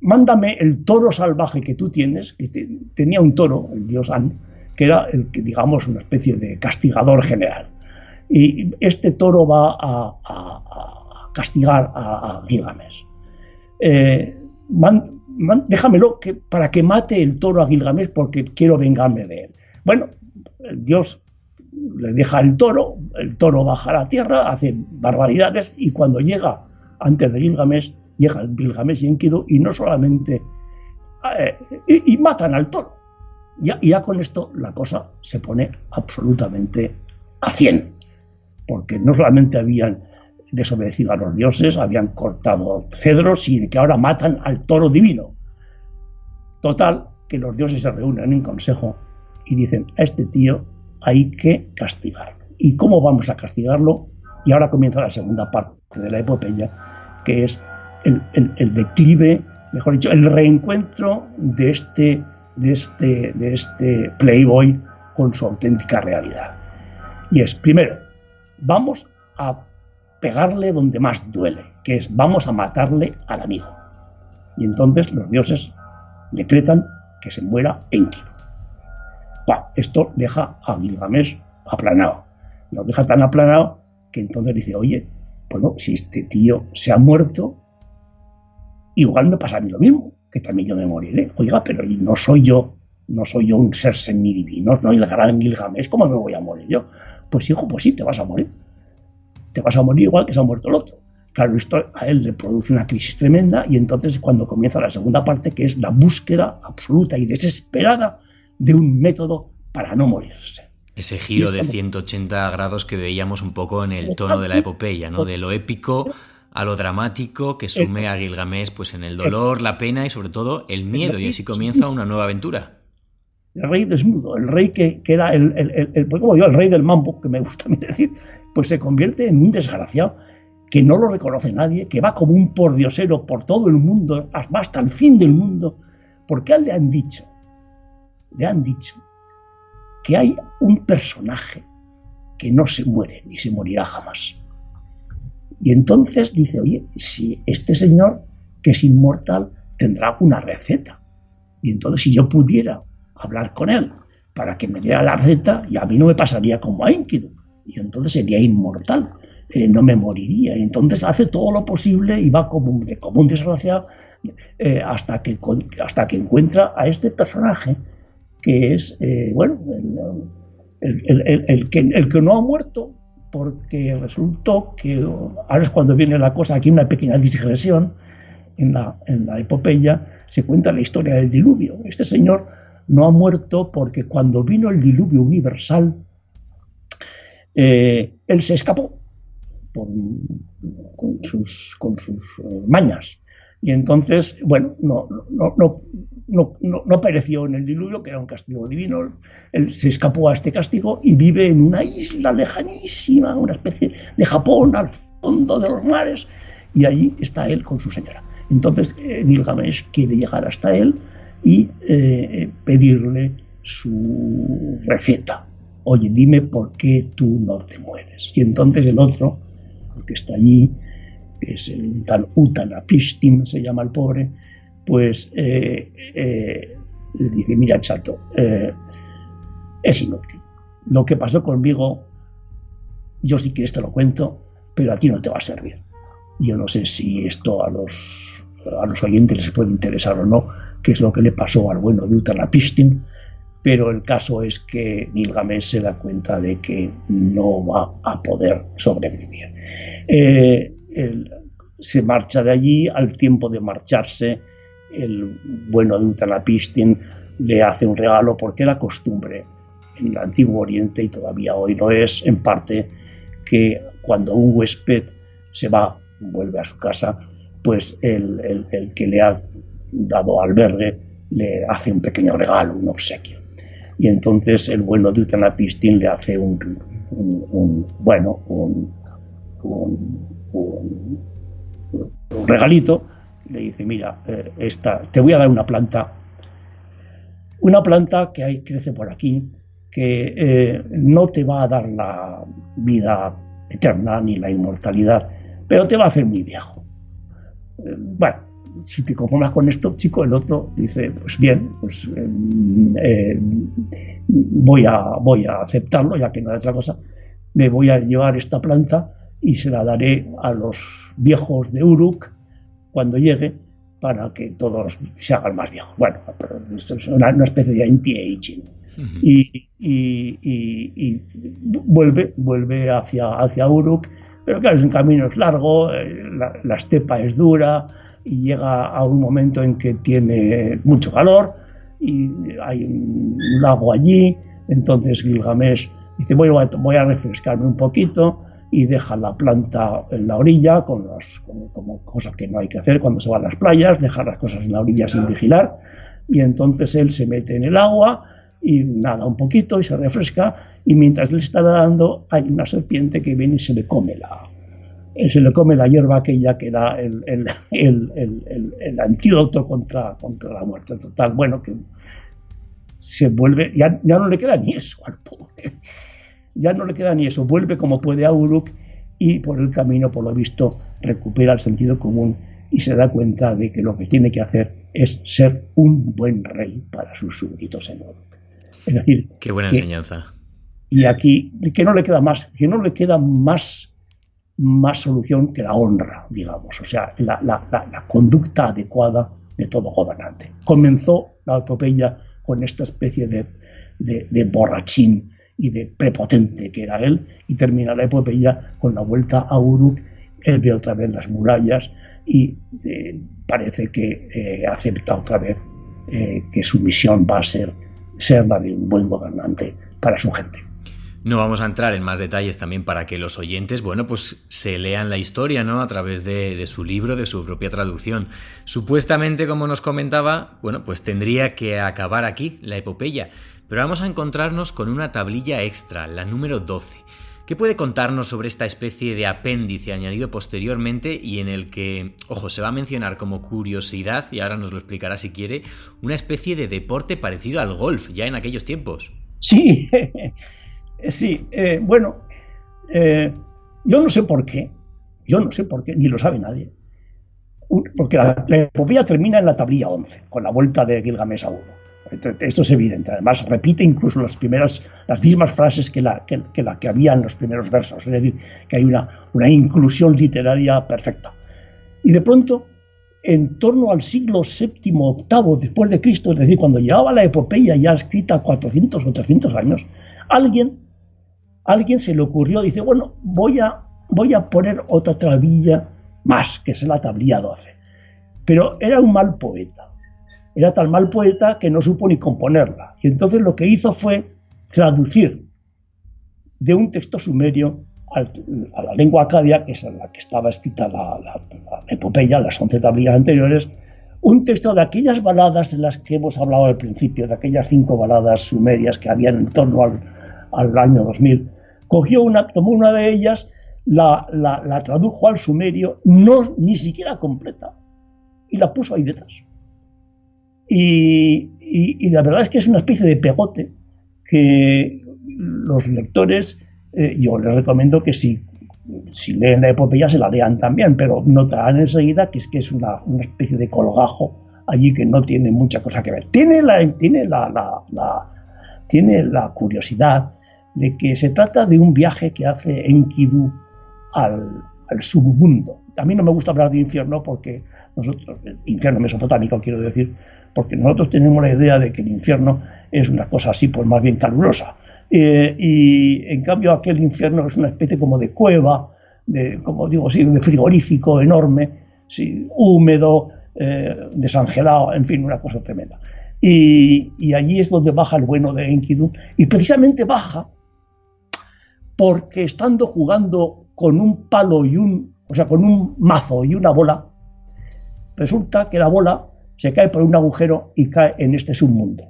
mándame el toro salvaje que tú tienes, que tenía un toro, el dios An, que era digamos, una especie de castigador general. Y este toro va a, castigar a, Gilgamesh. Eh, déjamelo que, para que mate el toro a Gilgamesh porque quiero vengarme de él. Bueno, dios le deja el toro, el toro baja a la tierra, hace barbaridades y cuando llega antes de Gilgamesh, llega Gilgamesh y Enkidu y no solamente... Eh, y, matan al toro. Y ya, con esto la cosa se pone absolutamente a 100. Porque no solamente habían desobedecido a los dioses, habían cortado cedros y que ahora matan al toro divino. Total, que los dioses se reúnen en consejo y dicen, a este tío hay que castigarlo. ¿Y cómo vamos a castigarlo? Y ahora comienza la segunda parte de la epopeya, que es el, declive, mejor dicho, el reencuentro de este, de, este, de este Playboy con su auténtica realidad. Y es, primero, vamos a pegarle donde más duele, que es vamos a matarle al amigo. Y entonces los dioses decretan que se muera Enkidu. esto deja a Gilgamesh aplanado. Lo deja tan aplanado que entonces dice, oye, bueno, si este tío se ha muerto, igual me pasa a mí lo mismo, que también yo me moriré. Oiga, pero no soy yo, no soy yo un ser semidivino, no el gran Gilgamesh, ¿cómo me voy a morir yo? Pues hijo, pues sí, te vas a morir. Te vas a morir igual que se ha muerto el otro. Claro, esto a él le produce una crisis tremenda y entonces cuando comienza la segunda parte, que es la búsqueda absoluta y desesperada de un método para no morirse. Ese giro de 180 grados que veíamos un poco en el tono de la epopeya, ¿no? De lo épico a lo dramático que sume a Gilgamesh pues en el dolor, la pena y sobre todo el miedo. Y así comienza una nueva aventura. El rey desnudo, el rey que, era el, el, pues como yo, el rey del mambo, que me gusta decir, pues se convierte en un desgraciado que no lo reconoce nadie, que va como un pordiosero por todo el mundo, hasta el fin del mundo, porque a él le han dicho, le han dicho que hay un personaje que no se muere ni se morirá jamás. Y entonces dice, oye, si este señor que es inmortal tendrá una receta. Y entonces si yo pudiera hablar con él para que me diera la receta, y a mí no me pasaría como a Enkidu. Y entonces sería inmortal. Eh, no me moriría. Y entonces hace todo lo posible y va como, como un desgraciado eh, hasta, que, hasta que encuentra a este personaje que es, eh, bueno, el, que, el que no ha muerto, porque resultó que, ahora es cuando viene la cosa, aquí una pequeña digresión, en la, en la epopeya se cuenta la historia del diluvio. Este señor no ha muerto porque cuando vino el diluvio universal, él se escapó con, sus, con sus eh, mañas. Y entonces, bueno, no, no, no, no, no, pereció en el diluvio, que era un castigo divino. Él se escapó a este castigo y vive en una isla lejanísima, una especie de Japón al fondo de los mares. Y allí está él con su señora. Entonces eh, Gilgamesh quiere llegar hasta él y eh, pedirle su receta. Oye, dime por qué tú no te mueres. Y entonces el otro que está allí, que es el tal Utanapishtim, se llama el pobre, pues eh, eh, dice, mira chato, eh, es inútil. Lo que pasó conmigo, yo si quieres te lo cuento, pero a ti no te va a servir. Yo no sé si esto a los, a los oyentes les puede interesar o no, qué es lo que le pasó al bueno de Utanapishtim, pero el caso es que Gilgamesh se da cuenta de que no va a poder sobrevivir. Eh, se marcha de allí, al tiempo de marcharse, el bueno de Utanapistin le hace un regalo porque la costumbre en el Antiguo Oriente y todavía hoy lo es, en parte, que cuando un huésped se va, vuelve a su casa, pues el, el que le ha dado albergue le hace un pequeño regalo, un obsequio. Y entonces el bueno de Utanapistin le hace un, bueno, un, regalito, le dice, mira, eh, esta, te voy a dar una planta, una planta que hay, crece por aquí, que eh, no te va a dar la vida eterna ni la inmortalidad, pero te va a hacer muy viejo. Eh, bueno, si te conformas con esto, chico, el otro dice, pues bien, pues eh, voy, a, voy a aceptarlo, ya que no hay otra cosa, me voy a llevar esta planta y se la daré a los viejos de Uruk cuando llegue para que todos se hagan más viejos. Bueno, esto es una, especie de anti-aging. y, y, vuelve, vuelve hacia, hacia Uruk, pero claro, es un camino es largo, eh, la, estepa es dura y llega a un momento en que tiene mucho calor y hay un lago allí, entonces Gilgamesh dice voy voy a refrescarme un poquito y deja la planta en la orilla, con las, como, cosa que no hay que hacer cuando se va a las playas, dejar las cosas en la orilla sin vigilar, y entonces él se mete en el agua y nada un poquito y se refresca, y mientras él está nadando hay una serpiente que viene y se le come la, eh, se le come la hierba aquella que da el, el, el, el, antídoto contra, contra la muerte. Total. Bueno, que se vuelve, ya, ya no le queda ni eso al pobre ya no le queda ni eso, vuelve como puede a Uruk y por el camino, por lo visto, recupera el sentido común y se da cuenta de que lo que tiene que hacer es ser un buen rey para sus súbditos en Uruk. Es decir, qué buena enseñanza. Y aquí que no le queda más, que no le queda más más solución que la honra, digamos, o sea, la, la conducta adecuada de todo gobernante. Comenzó la epopeya con esta especie de, de, de borrachín y de prepotente que era él, y termina la epopeya con la vuelta a Uruk, él ve otra vez las murallas y eh, parece que eh, acepta otra vez eh, que su misión va a ser ser un buen gobernante para su gente. No vamos a entrar en más detalles también para que los oyentes, bueno, pues se lean la historia, ¿no? A través de, de, su libro, de su propia traducción. Supuestamente, como nos comentaba, bueno, pues tendría que acabar aquí la epopeya. Pero vamos a encontrarnos con una tablilla extra, la número 12. ¿Qué puede contarnos sobre esta especie de apéndice añadido posteriormente y en el que, ojo, se va a mencionar como curiosidad, y ahora nos lo explicará si quiere, una especie de deporte parecido al golf, ya en aquellos tiempos? Sí, sí, eh, bueno, eh, yo no sé por qué, yo no sé por qué, ni lo sabe nadie, porque la, la termina en la tablilla 11, con la vuelta de Gilgamesh a 1. Esto es evidente. Además, repite incluso las primeras, las mismas frases que la que, que había en los primeros versos. Es decir, que hay una, una inclusión literaria perfecta. Y de pronto, en torno al siglo VII, VIII después de Cristo, es decir, cuando llegaba la epopeya ya escrita 400 o 300 años, alguien, alguien se le ocurrió, dice, bueno, voy a, voy a poner otra tablilla más, que es la tablilla 12. Pero era un mal poeta era tal mal poeta que no supo ni componerla. Y entonces lo que hizo fue traducir de un texto sumerio a la lengua acadia, que es en la que estaba escrita la, epopeya, las once tablillas anteriores, un texto de aquellas baladas de las que hemos hablado al principio, de aquellas cinco baladas sumerias que habían en torno al, año 2000. Cogió una, tomó una de ellas, la, la, tradujo al sumerio, no ni siquiera completa, y la puso ahí detrás. Y, la verdad es que es una especie de pegote que los lectores, eh, yo les recomiendo que si, si leen la epopeya se la lean también, pero notarán enseguida que es que es una, especie de colgajo allí que no tiene mucha cosa que ver. Tiene la, tiene la, tiene la curiosidad de que se trata de un viaje que hace Enkidu al, al submundo. A mí no me gusta hablar de infierno porque nosotros, infierno mesopotámico quiero decir, porque nosotros tenemos la idea de que el infierno es una cosa así, pues más bien calurosa. Eh, y en cambio aquel infierno es una especie como de cueva, de, como digo, sí, de frigorífico enorme, sí, húmedo, eh, desangelado, en fin, una cosa tremenda. Y, y, allí es donde baja el bueno de Enkidu, y precisamente baja porque estando jugando con un palo y un, o sea, con un mazo y una bola, resulta que la bola se cae por un agujero y cae en este submundo.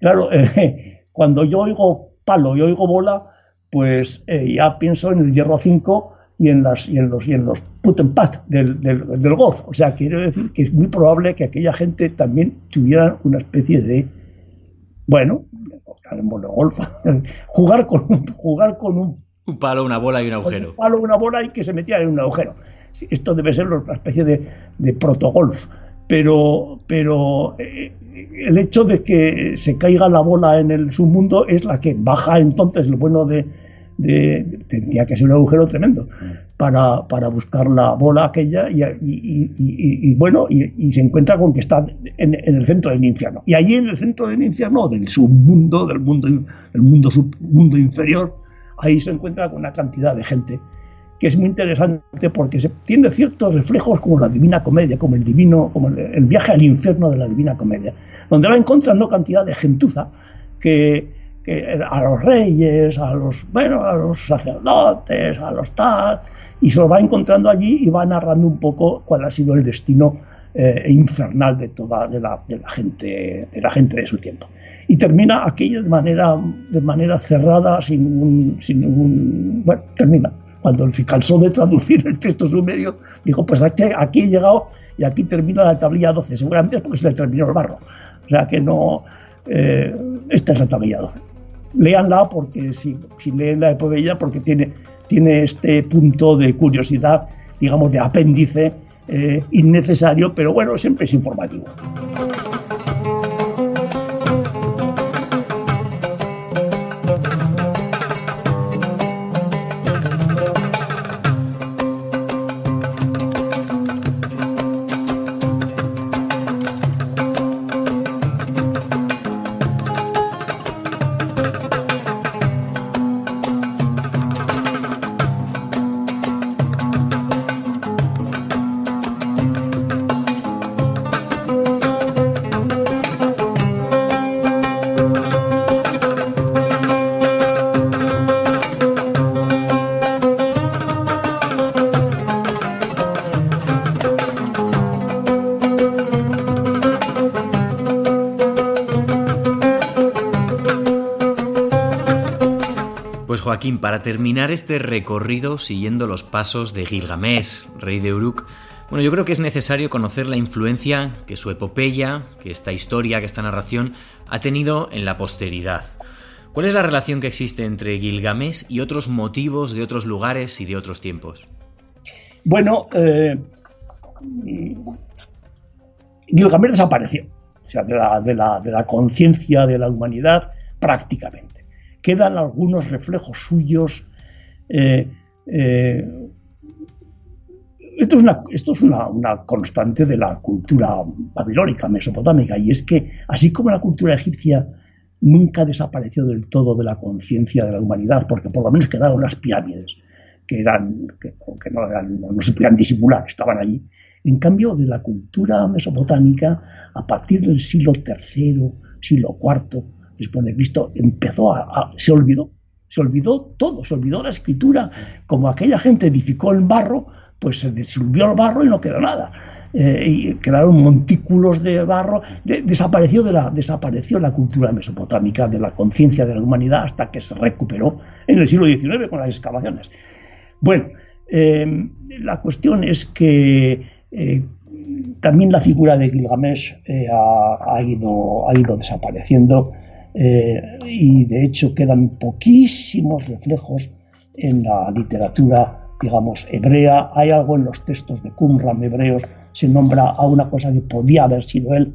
Claro, eh, cuando yo oigo palo y oigo bola, pues eh, ya pienso en el hierro 5 y en, las, y en los, y en los put and pat del, del, golf. O sea, quiero decir que es muy probable que aquella gente también tuviera una especie de, bueno, golf, jugar con un, jugar con un, un palo, una bola y un agujero. Un palo, una bola y que se metía en un agujero. Esto debe ser una especie de, de protogolf. Pero, pero eh, el hecho de que se caiga la bola en el submundo es la que baja entonces lo bueno de, tendría que ser un agujero tremendo para, para buscar la bola aquella y, bueno, y, se encuentra con que está en, el centro del infierno. Y allí en el centro del infierno, del submundo, del mundo, del mundo, submundo inferior, ahí se encuentra con una cantidad de gente que es muy interesante porque se, tiene ciertos reflejos como la Divina Comedia, como el divino, como el, viaje al infierno de la Divina Comedia, donde va encontrando cantidad de gentuza que, a los reyes, a los, bueno, a los sacerdotes, a los tal, y se lo va encontrando allí y va narrando un poco cuál ha sido el destino eh, infernal de toda de la, gente de la gente de su tiempo. Y termina aquí de manera de manera cerrada sin sin ningún bueno termina cuando se cansó de traducir el texto sumerio dijo pues aquí he llegado y aquí termina la tablilla 12 seguramente es porque se le terminó el barro o sea que no eh, esta es la tablilla 12 leanla porque si, si leen la epopeya porque tiene, tiene este punto de curiosidad, digamos, de apéndice eh, innecesario, pero bueno, siempre es informativo. Joaquín, para terminar este recorrido siguiendo los pasos de Gilgamesh, rey de Uruk, bueno, yo creo que es necesario conocer la influencia que su epopeya, que esta historia, que esta narración ha tenido en la posteridad. ¿Cuál es la relación que existe entre Gilgamesh y otros motivos de otros lugares y de otros tiempos? Bueno, eh, Gilgamesh desapareció, sea, de la conciencia de la humanidad prácticamente quedan algunos reflejos suyos. Eh, eh, esto es, una, esto es una, constante de la cultura babilónica, mesopotámica, y es que así como la cultura egipcia nunca desapareció del todo de la conciencia de la humanidad, porque por lo menos quedaron las pirámides, que, eran, que, no, no, se podían disimular, estaban allí. En cambio, de la cultura mesopotámica, a partir del siglo III, siglo IV, después de Cristo, empezó a, se olvidó, se olvidó todo, se olvidó la escritura, como aquella gente edificó el barro, pues se disolvió el barro y no quedó nada. Eh, y quedaron montículos de barro, desapareció, de la, desapareció la cultura mesopotámica, de la conciencia de la humanidad, hasta que se recuperó en el siglo XIX con las excavaciones. Bueno, eh, la cuestión es que eh, también la figura de Gilgamesh ha, ido, ha ido desapareciendo eh, y de hecho quedan poquísimos reflejos en la literatura, digamos, hebrea. Hay algo en los textos de Qumran hebreos, se nombra a una cosa que podía haber sido él,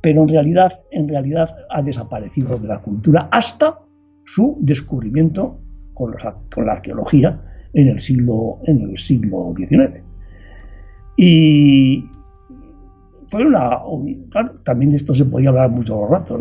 pero en realidad, en realidad ha desaparecido de la cultura hasta su descubrimiento con, con la arqueología en el siglo, en el siglo XIX. Y, fue una. también de esto se podía hablar mucho rato.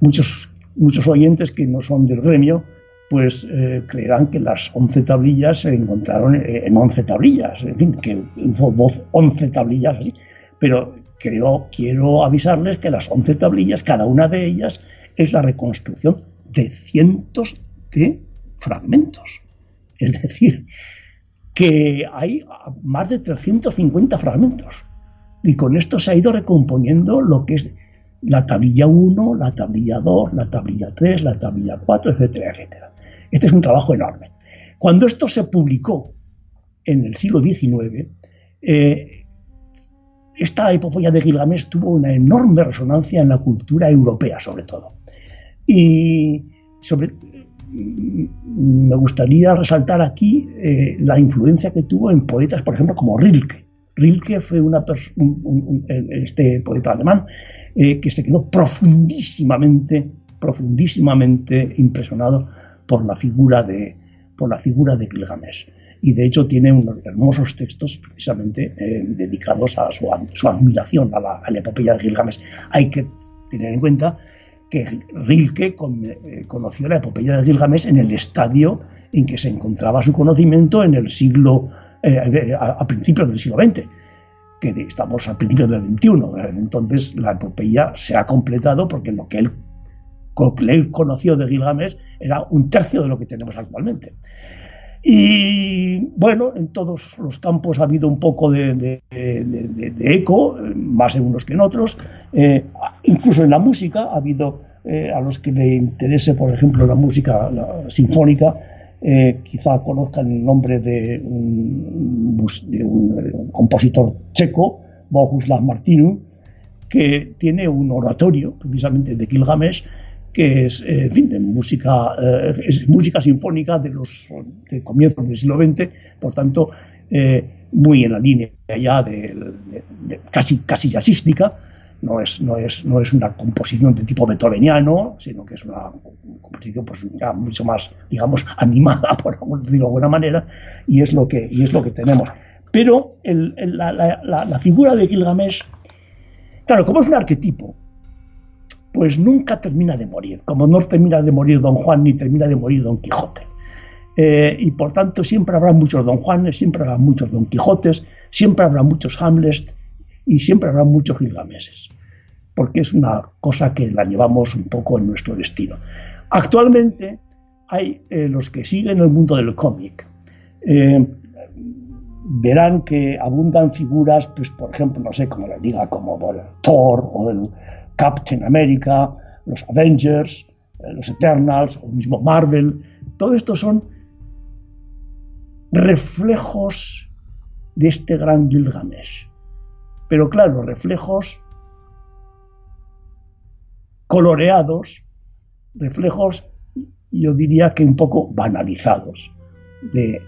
muchos, muchos oyentes que no son del gremio, pues eh, creerán que las 11 tablillas se encontraron en 11 tablillas, en fin, que hubo 11 tablillas así. Pero creo, quiero avisarles que las 11 tablillas, cada una de ellas, es la reconstrucción de cientos de fragmentos. Es decir, que hay más de 350 fragmentos. Y con esto se ha ido recomponiendo lo que es la tablilla 1, la tablilla 2, la tablilla 3, la tablilla 4, etcétera, etcétera. Este es un trabajo enorme. Cuando esto se publicó en el siglo XIX, eh, esta epopeya de Gilgamesh tuvo una enorme resonancia en la cultura europea, sobre todo. Y sobre, mm, me gustaría resaltar aquí eh, la influencia que tuvo en poetas, por ejemplo, como Rilke. Rilke fue una este poeta alemán eh, que se quedó profundísimamente, profundísimamente impresionado por la figura de, por la figura de Gilgamesh. Y de hecho tiene unos hermosos textos precisamente eh, dedicados a su, admiración a la, epopeya de Gilgamesh. Hay que tener en cuenta que Rilke eh, conoció la epopeya de Gilgamesh en el estadio en que se encontraba su conocimiento en el siglo, eh, a, principios del siglo XX, que estamos a principios del XXI. Entonces la epopeya se ha completado porque lo que él, él conoció de Gilgamesh era un tercio de lo que tenemos actualmente. Y bueno, en todos los campos ha habido un poco de, eco, más en unos que en otros. Eh, incluso en la música ha habido, eh, a los que le interese, por ejemplo, la música sinfónica, eh, quizá conozcan el nombre de un, compositor checo, Bohuslav Martinu, que tiene un oratorio precisamente de Gilgamesh que es, eh, en fin, de música, eh, es música sinfónica de los de comienzos del siglo XX, por tanto, eh, muy en la línea ya de, casi, casi jazzística, no es, no, es, no es una composición de tipo beethoveniano, sino que es una composición pues, ya mucho más, digamos, animada, por decirlo de alguna manera, y es lo que, y es lo que tenemos. Pero la figura de Gilgamesh, claro, como es un arquetipo, pues nunca termina de morir, como no termina de morir Don Juan ni termina de morir Don Quijote. Eh, y por tanto siempre habrá muchos Don Juanes, siempre habrá muchos Don Quijotes, siempre habrá muchos Hamlets y siempre habrá muchos Gilgameses, porque es una cosa que la llevamos un poco en nuestro destino. Actualmente hay eh, los que siguen el mundo del cómic. Eh, verán que abundan figuras, pues por ejemplo, no sé cómo le diga, como Thor o el, Captain America, los Avengers, eh, los Eternals, o mismo Marvel, todo esto son reflejos de este gran Gilgamesh. Pero claro, reflejos coloreados, reflejos, yo diría que un poco banalizados, de,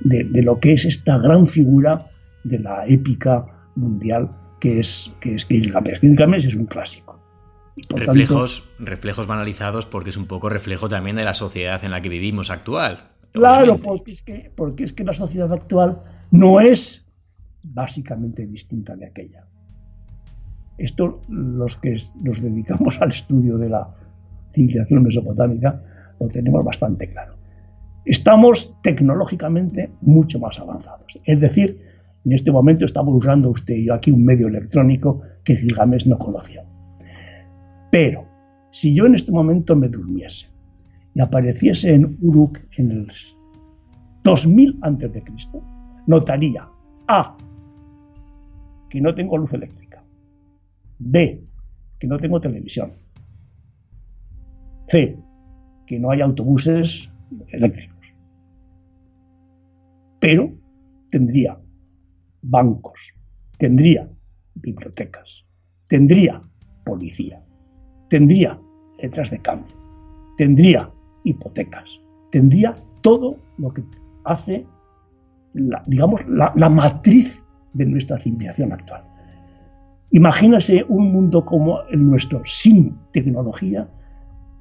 lo que es esta gran figura de la épica mundial que es, que es Gilgamesh. Gilgamesh es un clásico reflejos, reflejos banalizados porque es un poco reflejo también de la sociedad en la que vivimos actual. Claro, porque es, que, porque es que la sociedad actual no es básicamente distinta de aquella. Esto los que nos dedicamos al estudio de la civilización mesopotámica lo tenemos bastante claro. Estamos tecnológicamente mucho más avanzados. Es decir, en este momento estamos usando usted y yo aquí un medio electrónico que Gilgamesh no conoció. Pero si yo en este momento me durmiese y apareciese en Uruk en el 2000 a.C., notaría A, que no tengo luz eléctrica, B, que no tengo televisión, C, que no hay autobuses eléctricos, pero tendría bancos, tendría bibliotecas, tendría policía tendría letras de cambio, tendría hipotecas, tendría todo lo que hace, la, digamos, la, matriz de nuestra civilización actual. Imagínase un mundo como el nuestro, sin tecnología,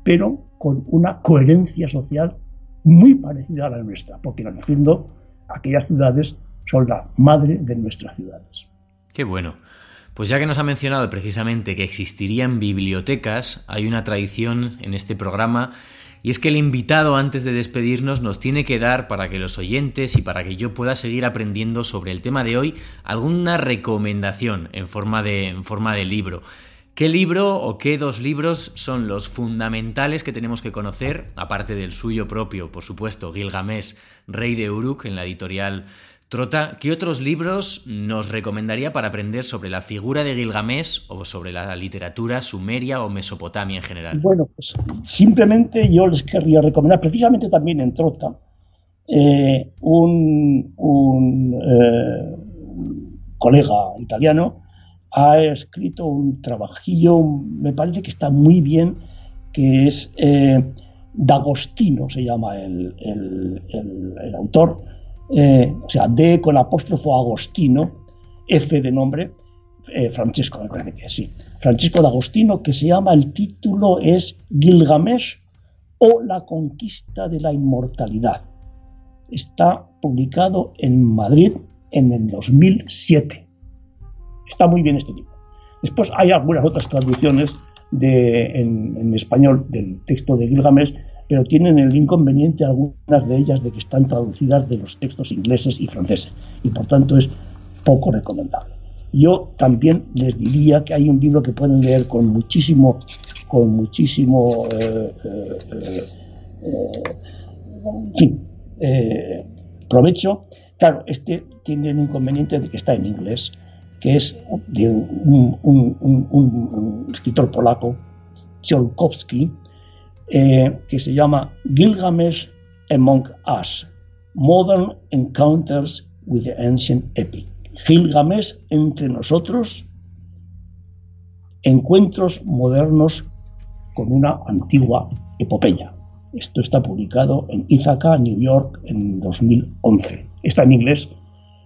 pero con una coherencia social muy parecida a la nuestra, porque en el fondo aquellas ciudades son la madre de nuestras ciudades. Qué bueno. Pues ya que nos ha mencionado precisamente que existirían bibliotecas, hay una tradición en este programa y es que el invitado antes de despedirnos nos tiene que dar para que los oyentes y para que yo pueda seguir aprendiendo sobre el tema de hoy alguna recomendación en forma de, en forma de libro. ¿Qué libro o qué dos libros son los fundamentales que tenemos que conocer, aparte del suyo propio, por supuesto, Gilgamesh, Rey de Uruk, en la editorial Trota, ¿qué otros libros nos recomendaría para aprender sobre la figura de Gilgamesh o sobre la literatura sumeria o Mesopotamia en general? Bueno, pues simplemente yo les querría recomendar, precisamente también en Trota, eh, un, eh, colega italiano ha escrito un trabajillo, me parece que está muy bien, que es eh, D'Agostino, se llama el, autor, eh, o sea, D con apóstrofo Agostino, F de nombre, eh, parece que sí, Francesco D'Agostino, que se llama, el título es Gilgamesh o la conquista de la inmortalidad. Está publicado en Madrid en el 2007. Está muy bien este libro. Después hay algunas otras traducciones de, en, español del texto de Gilgamesh, pero tienen el inconveniente algunas de ellas de que están traducidas de los textos ingleses y franceses y por tanto es poco recomendable. Yo también les diría que hay un libro que pueden leer con muchísimo, con muchísimo, eh, eh, eh, provecho. Claro, este tiene el inconveniente de que está en inglés que es de un, escritor polaco, Tsiolkovsky, eh, que se llama Gilgamesh Among Us, Modern Encounters with the Ancient Epic. Gilgamesh entre nosotros, encuentros modernos con una antigua epopeya. Esto está publicado en Ithaca, New York, en 2011. Está en inglés.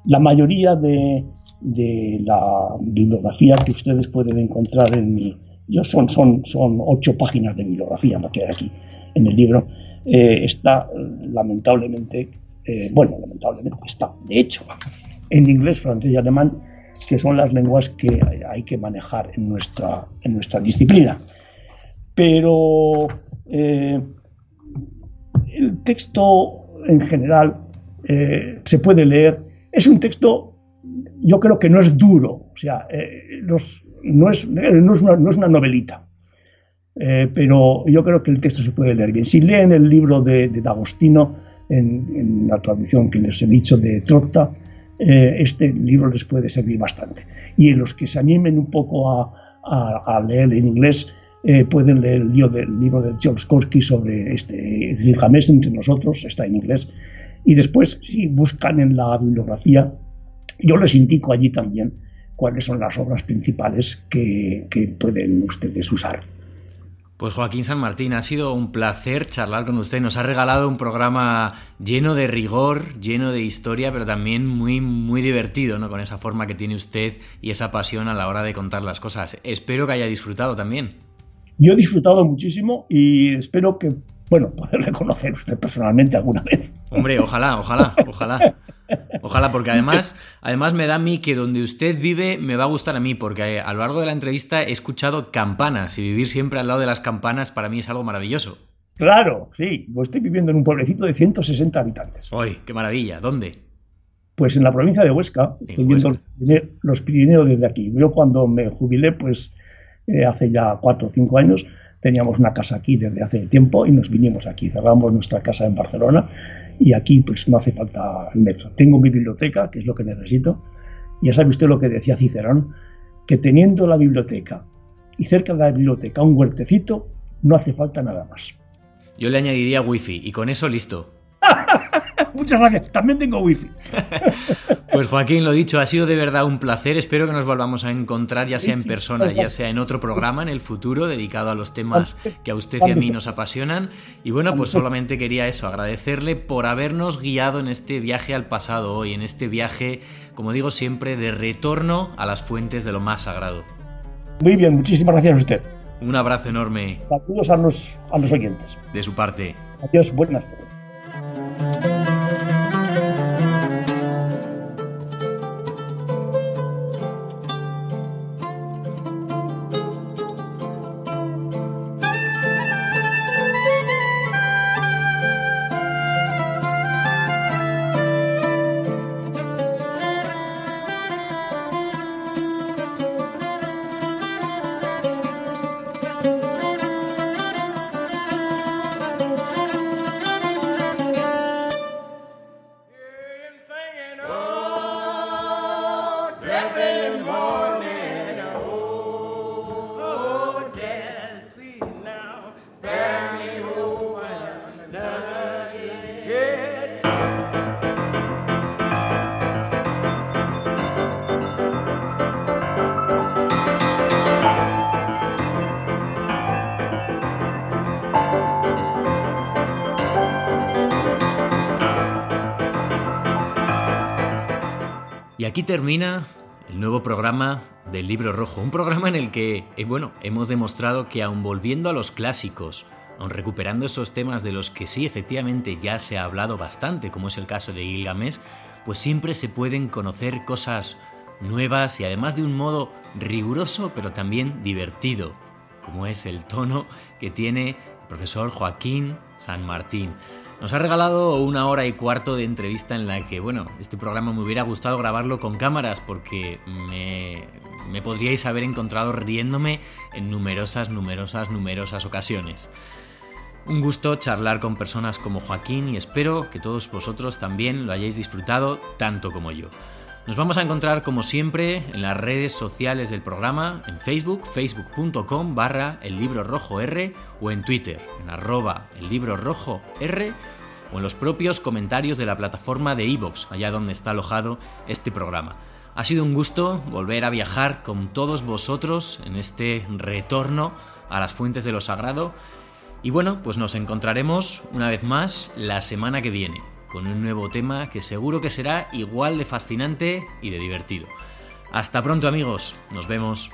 La mayoría de de la bibliografía que ustedes pueden encontrar en mi... Yo son, son, son ocho páginas de bibliografía, me queda aquí en el libro. Eh, está lamentablemente, eh, bueno, lamentablemente está, de hecho, en inglés, francés y alemán, que son las lenguas que hay que manejar en nuestra, en nuestra disciplina. Pero eh, el texto en general se puede leer, es un texto yo creo que no es duro, o sea, eh, no, es, no, es una, no, es, una, novelita, eh, pero yo creo que el texto se puede leer bien. Si leen el libro de, de D'Agostino, en, la traducción que les he dicho de Trotta, eh, este libro les puede servir bastante. Y los que se animen un poco a, a, leer en inglés, pueden leer el libro, libro de George Korsky sobre este Gilgamesh entre nosotros, está en inglés. Y después, si buscan en la bibliografía, yo les indico allí también cuáles son las obras principales que, pueden ustedes usar. Pues Joaquín San Martín, ha sido un placer charlar con usted. Nos ha regalado un programa lleno de rigor, lleno de historia, pero también muy, muy divertido, ¿no? Con esa forma que tiene usted y esa pasión a la hora de contar las cosas. Espero que haya disfrutado también. Yo he disfrutado muchísimo y espero que, bueno, poderle conocer usted personalmente alguna vez. Hombre, ojalá, ojalá, ojalá. Ojalá, porque además, además me da a mí que donde usted vive me va a gustar a mí, porque a lo largo de la entrevista he escuchado campanas y vivir siempre al lado de las campanas para mí es algo maravilloso. Claro, sí. estoy viviendo en un pueblecito de 160 habitantes. ¡Uy, qué maravilla! ¿Dónde? Pues en la provincia de Huesca. Estoy viendo los Pirineos desde aquí. Yo cuando me jubilé, pues eh, hace ya cuatro o cinco años, teníamos una casa aquí desde hace tiempo y nos vinimos aquí. Cerramos nuestra casa en Barcelona y aquí pues no hace falta metro. Tengo mi biblioteca, que es lo que necesito. Ya sabe usted lo que decía Cicerón, que teniendo la biblioteca y cerca de la biblioteca un huertecito, no hace falta nada más. Yo le añadiría wifi y con eso listo. Muchas gracias. También tengo wifi. Pues Joaquín, lo dicho, ha sido de verdad un placer. Espero que nos volvamos a encontrar, ya sea en persona, ya sea en otro programa en el futuro, dedicado a los temas que a usted y a mí nos apasionan. Y bueno, pues solamente quería eso, agradecerle por habernos guiado en este viaje al pasado hoy, en este viaje, como digo siempre, de retorno a las fuentes de lo más sagrado. Muy bien, muchísimas gracias a usted. Un abrazo enorme. Saludos a los, a los oyentes. De su parte. Adiós, buenas tardes. Y aquí termina el nuevo programa del Libro Rojo, un programa en el que, eh, bueno, hemos demostrado que aun volviendo a los clásicos, aun recuperando esos temas de los que sí efectivamente ya se ha hablado bastante, como es el caso de Gilgamesh, pues siempre se pueden conocer cosas nuevas y además de un modo riguroso pero también divertido, como es el tono que tiene el profesor Joaquín San Martín. Nos ha regalado una hora y cuarto de entrevista en la que, bueno, este programa me hubiera gustado grabarlo con cámaras porque me, me podríais haber encontrado riéndome en numerosas, numerosas, numerosas ocasiones. Un gusto charlar con personas como Joaquín y espero que todos vosotros también lo hayáis disfrutado tanto como yo. Nos vamos a encontrar como siempre en las redes sociales del programa, en Facebook, facebook.com barra el libro rojo R o en Twitter, en arroba el libro rojo R o en los propios comentarios de la plataforma de iVoox, allá donde está alojado este programa. Ha sido un gusto volver a viajar con todos vosotros en este retorno a las fuentes de lo sagrado y bueno, pues nos encontraremos una vez más la semana que viene con un nuevo tema que seguro que será igual de fascinante y de divertido. Hasta pronto amigos, nos vemos.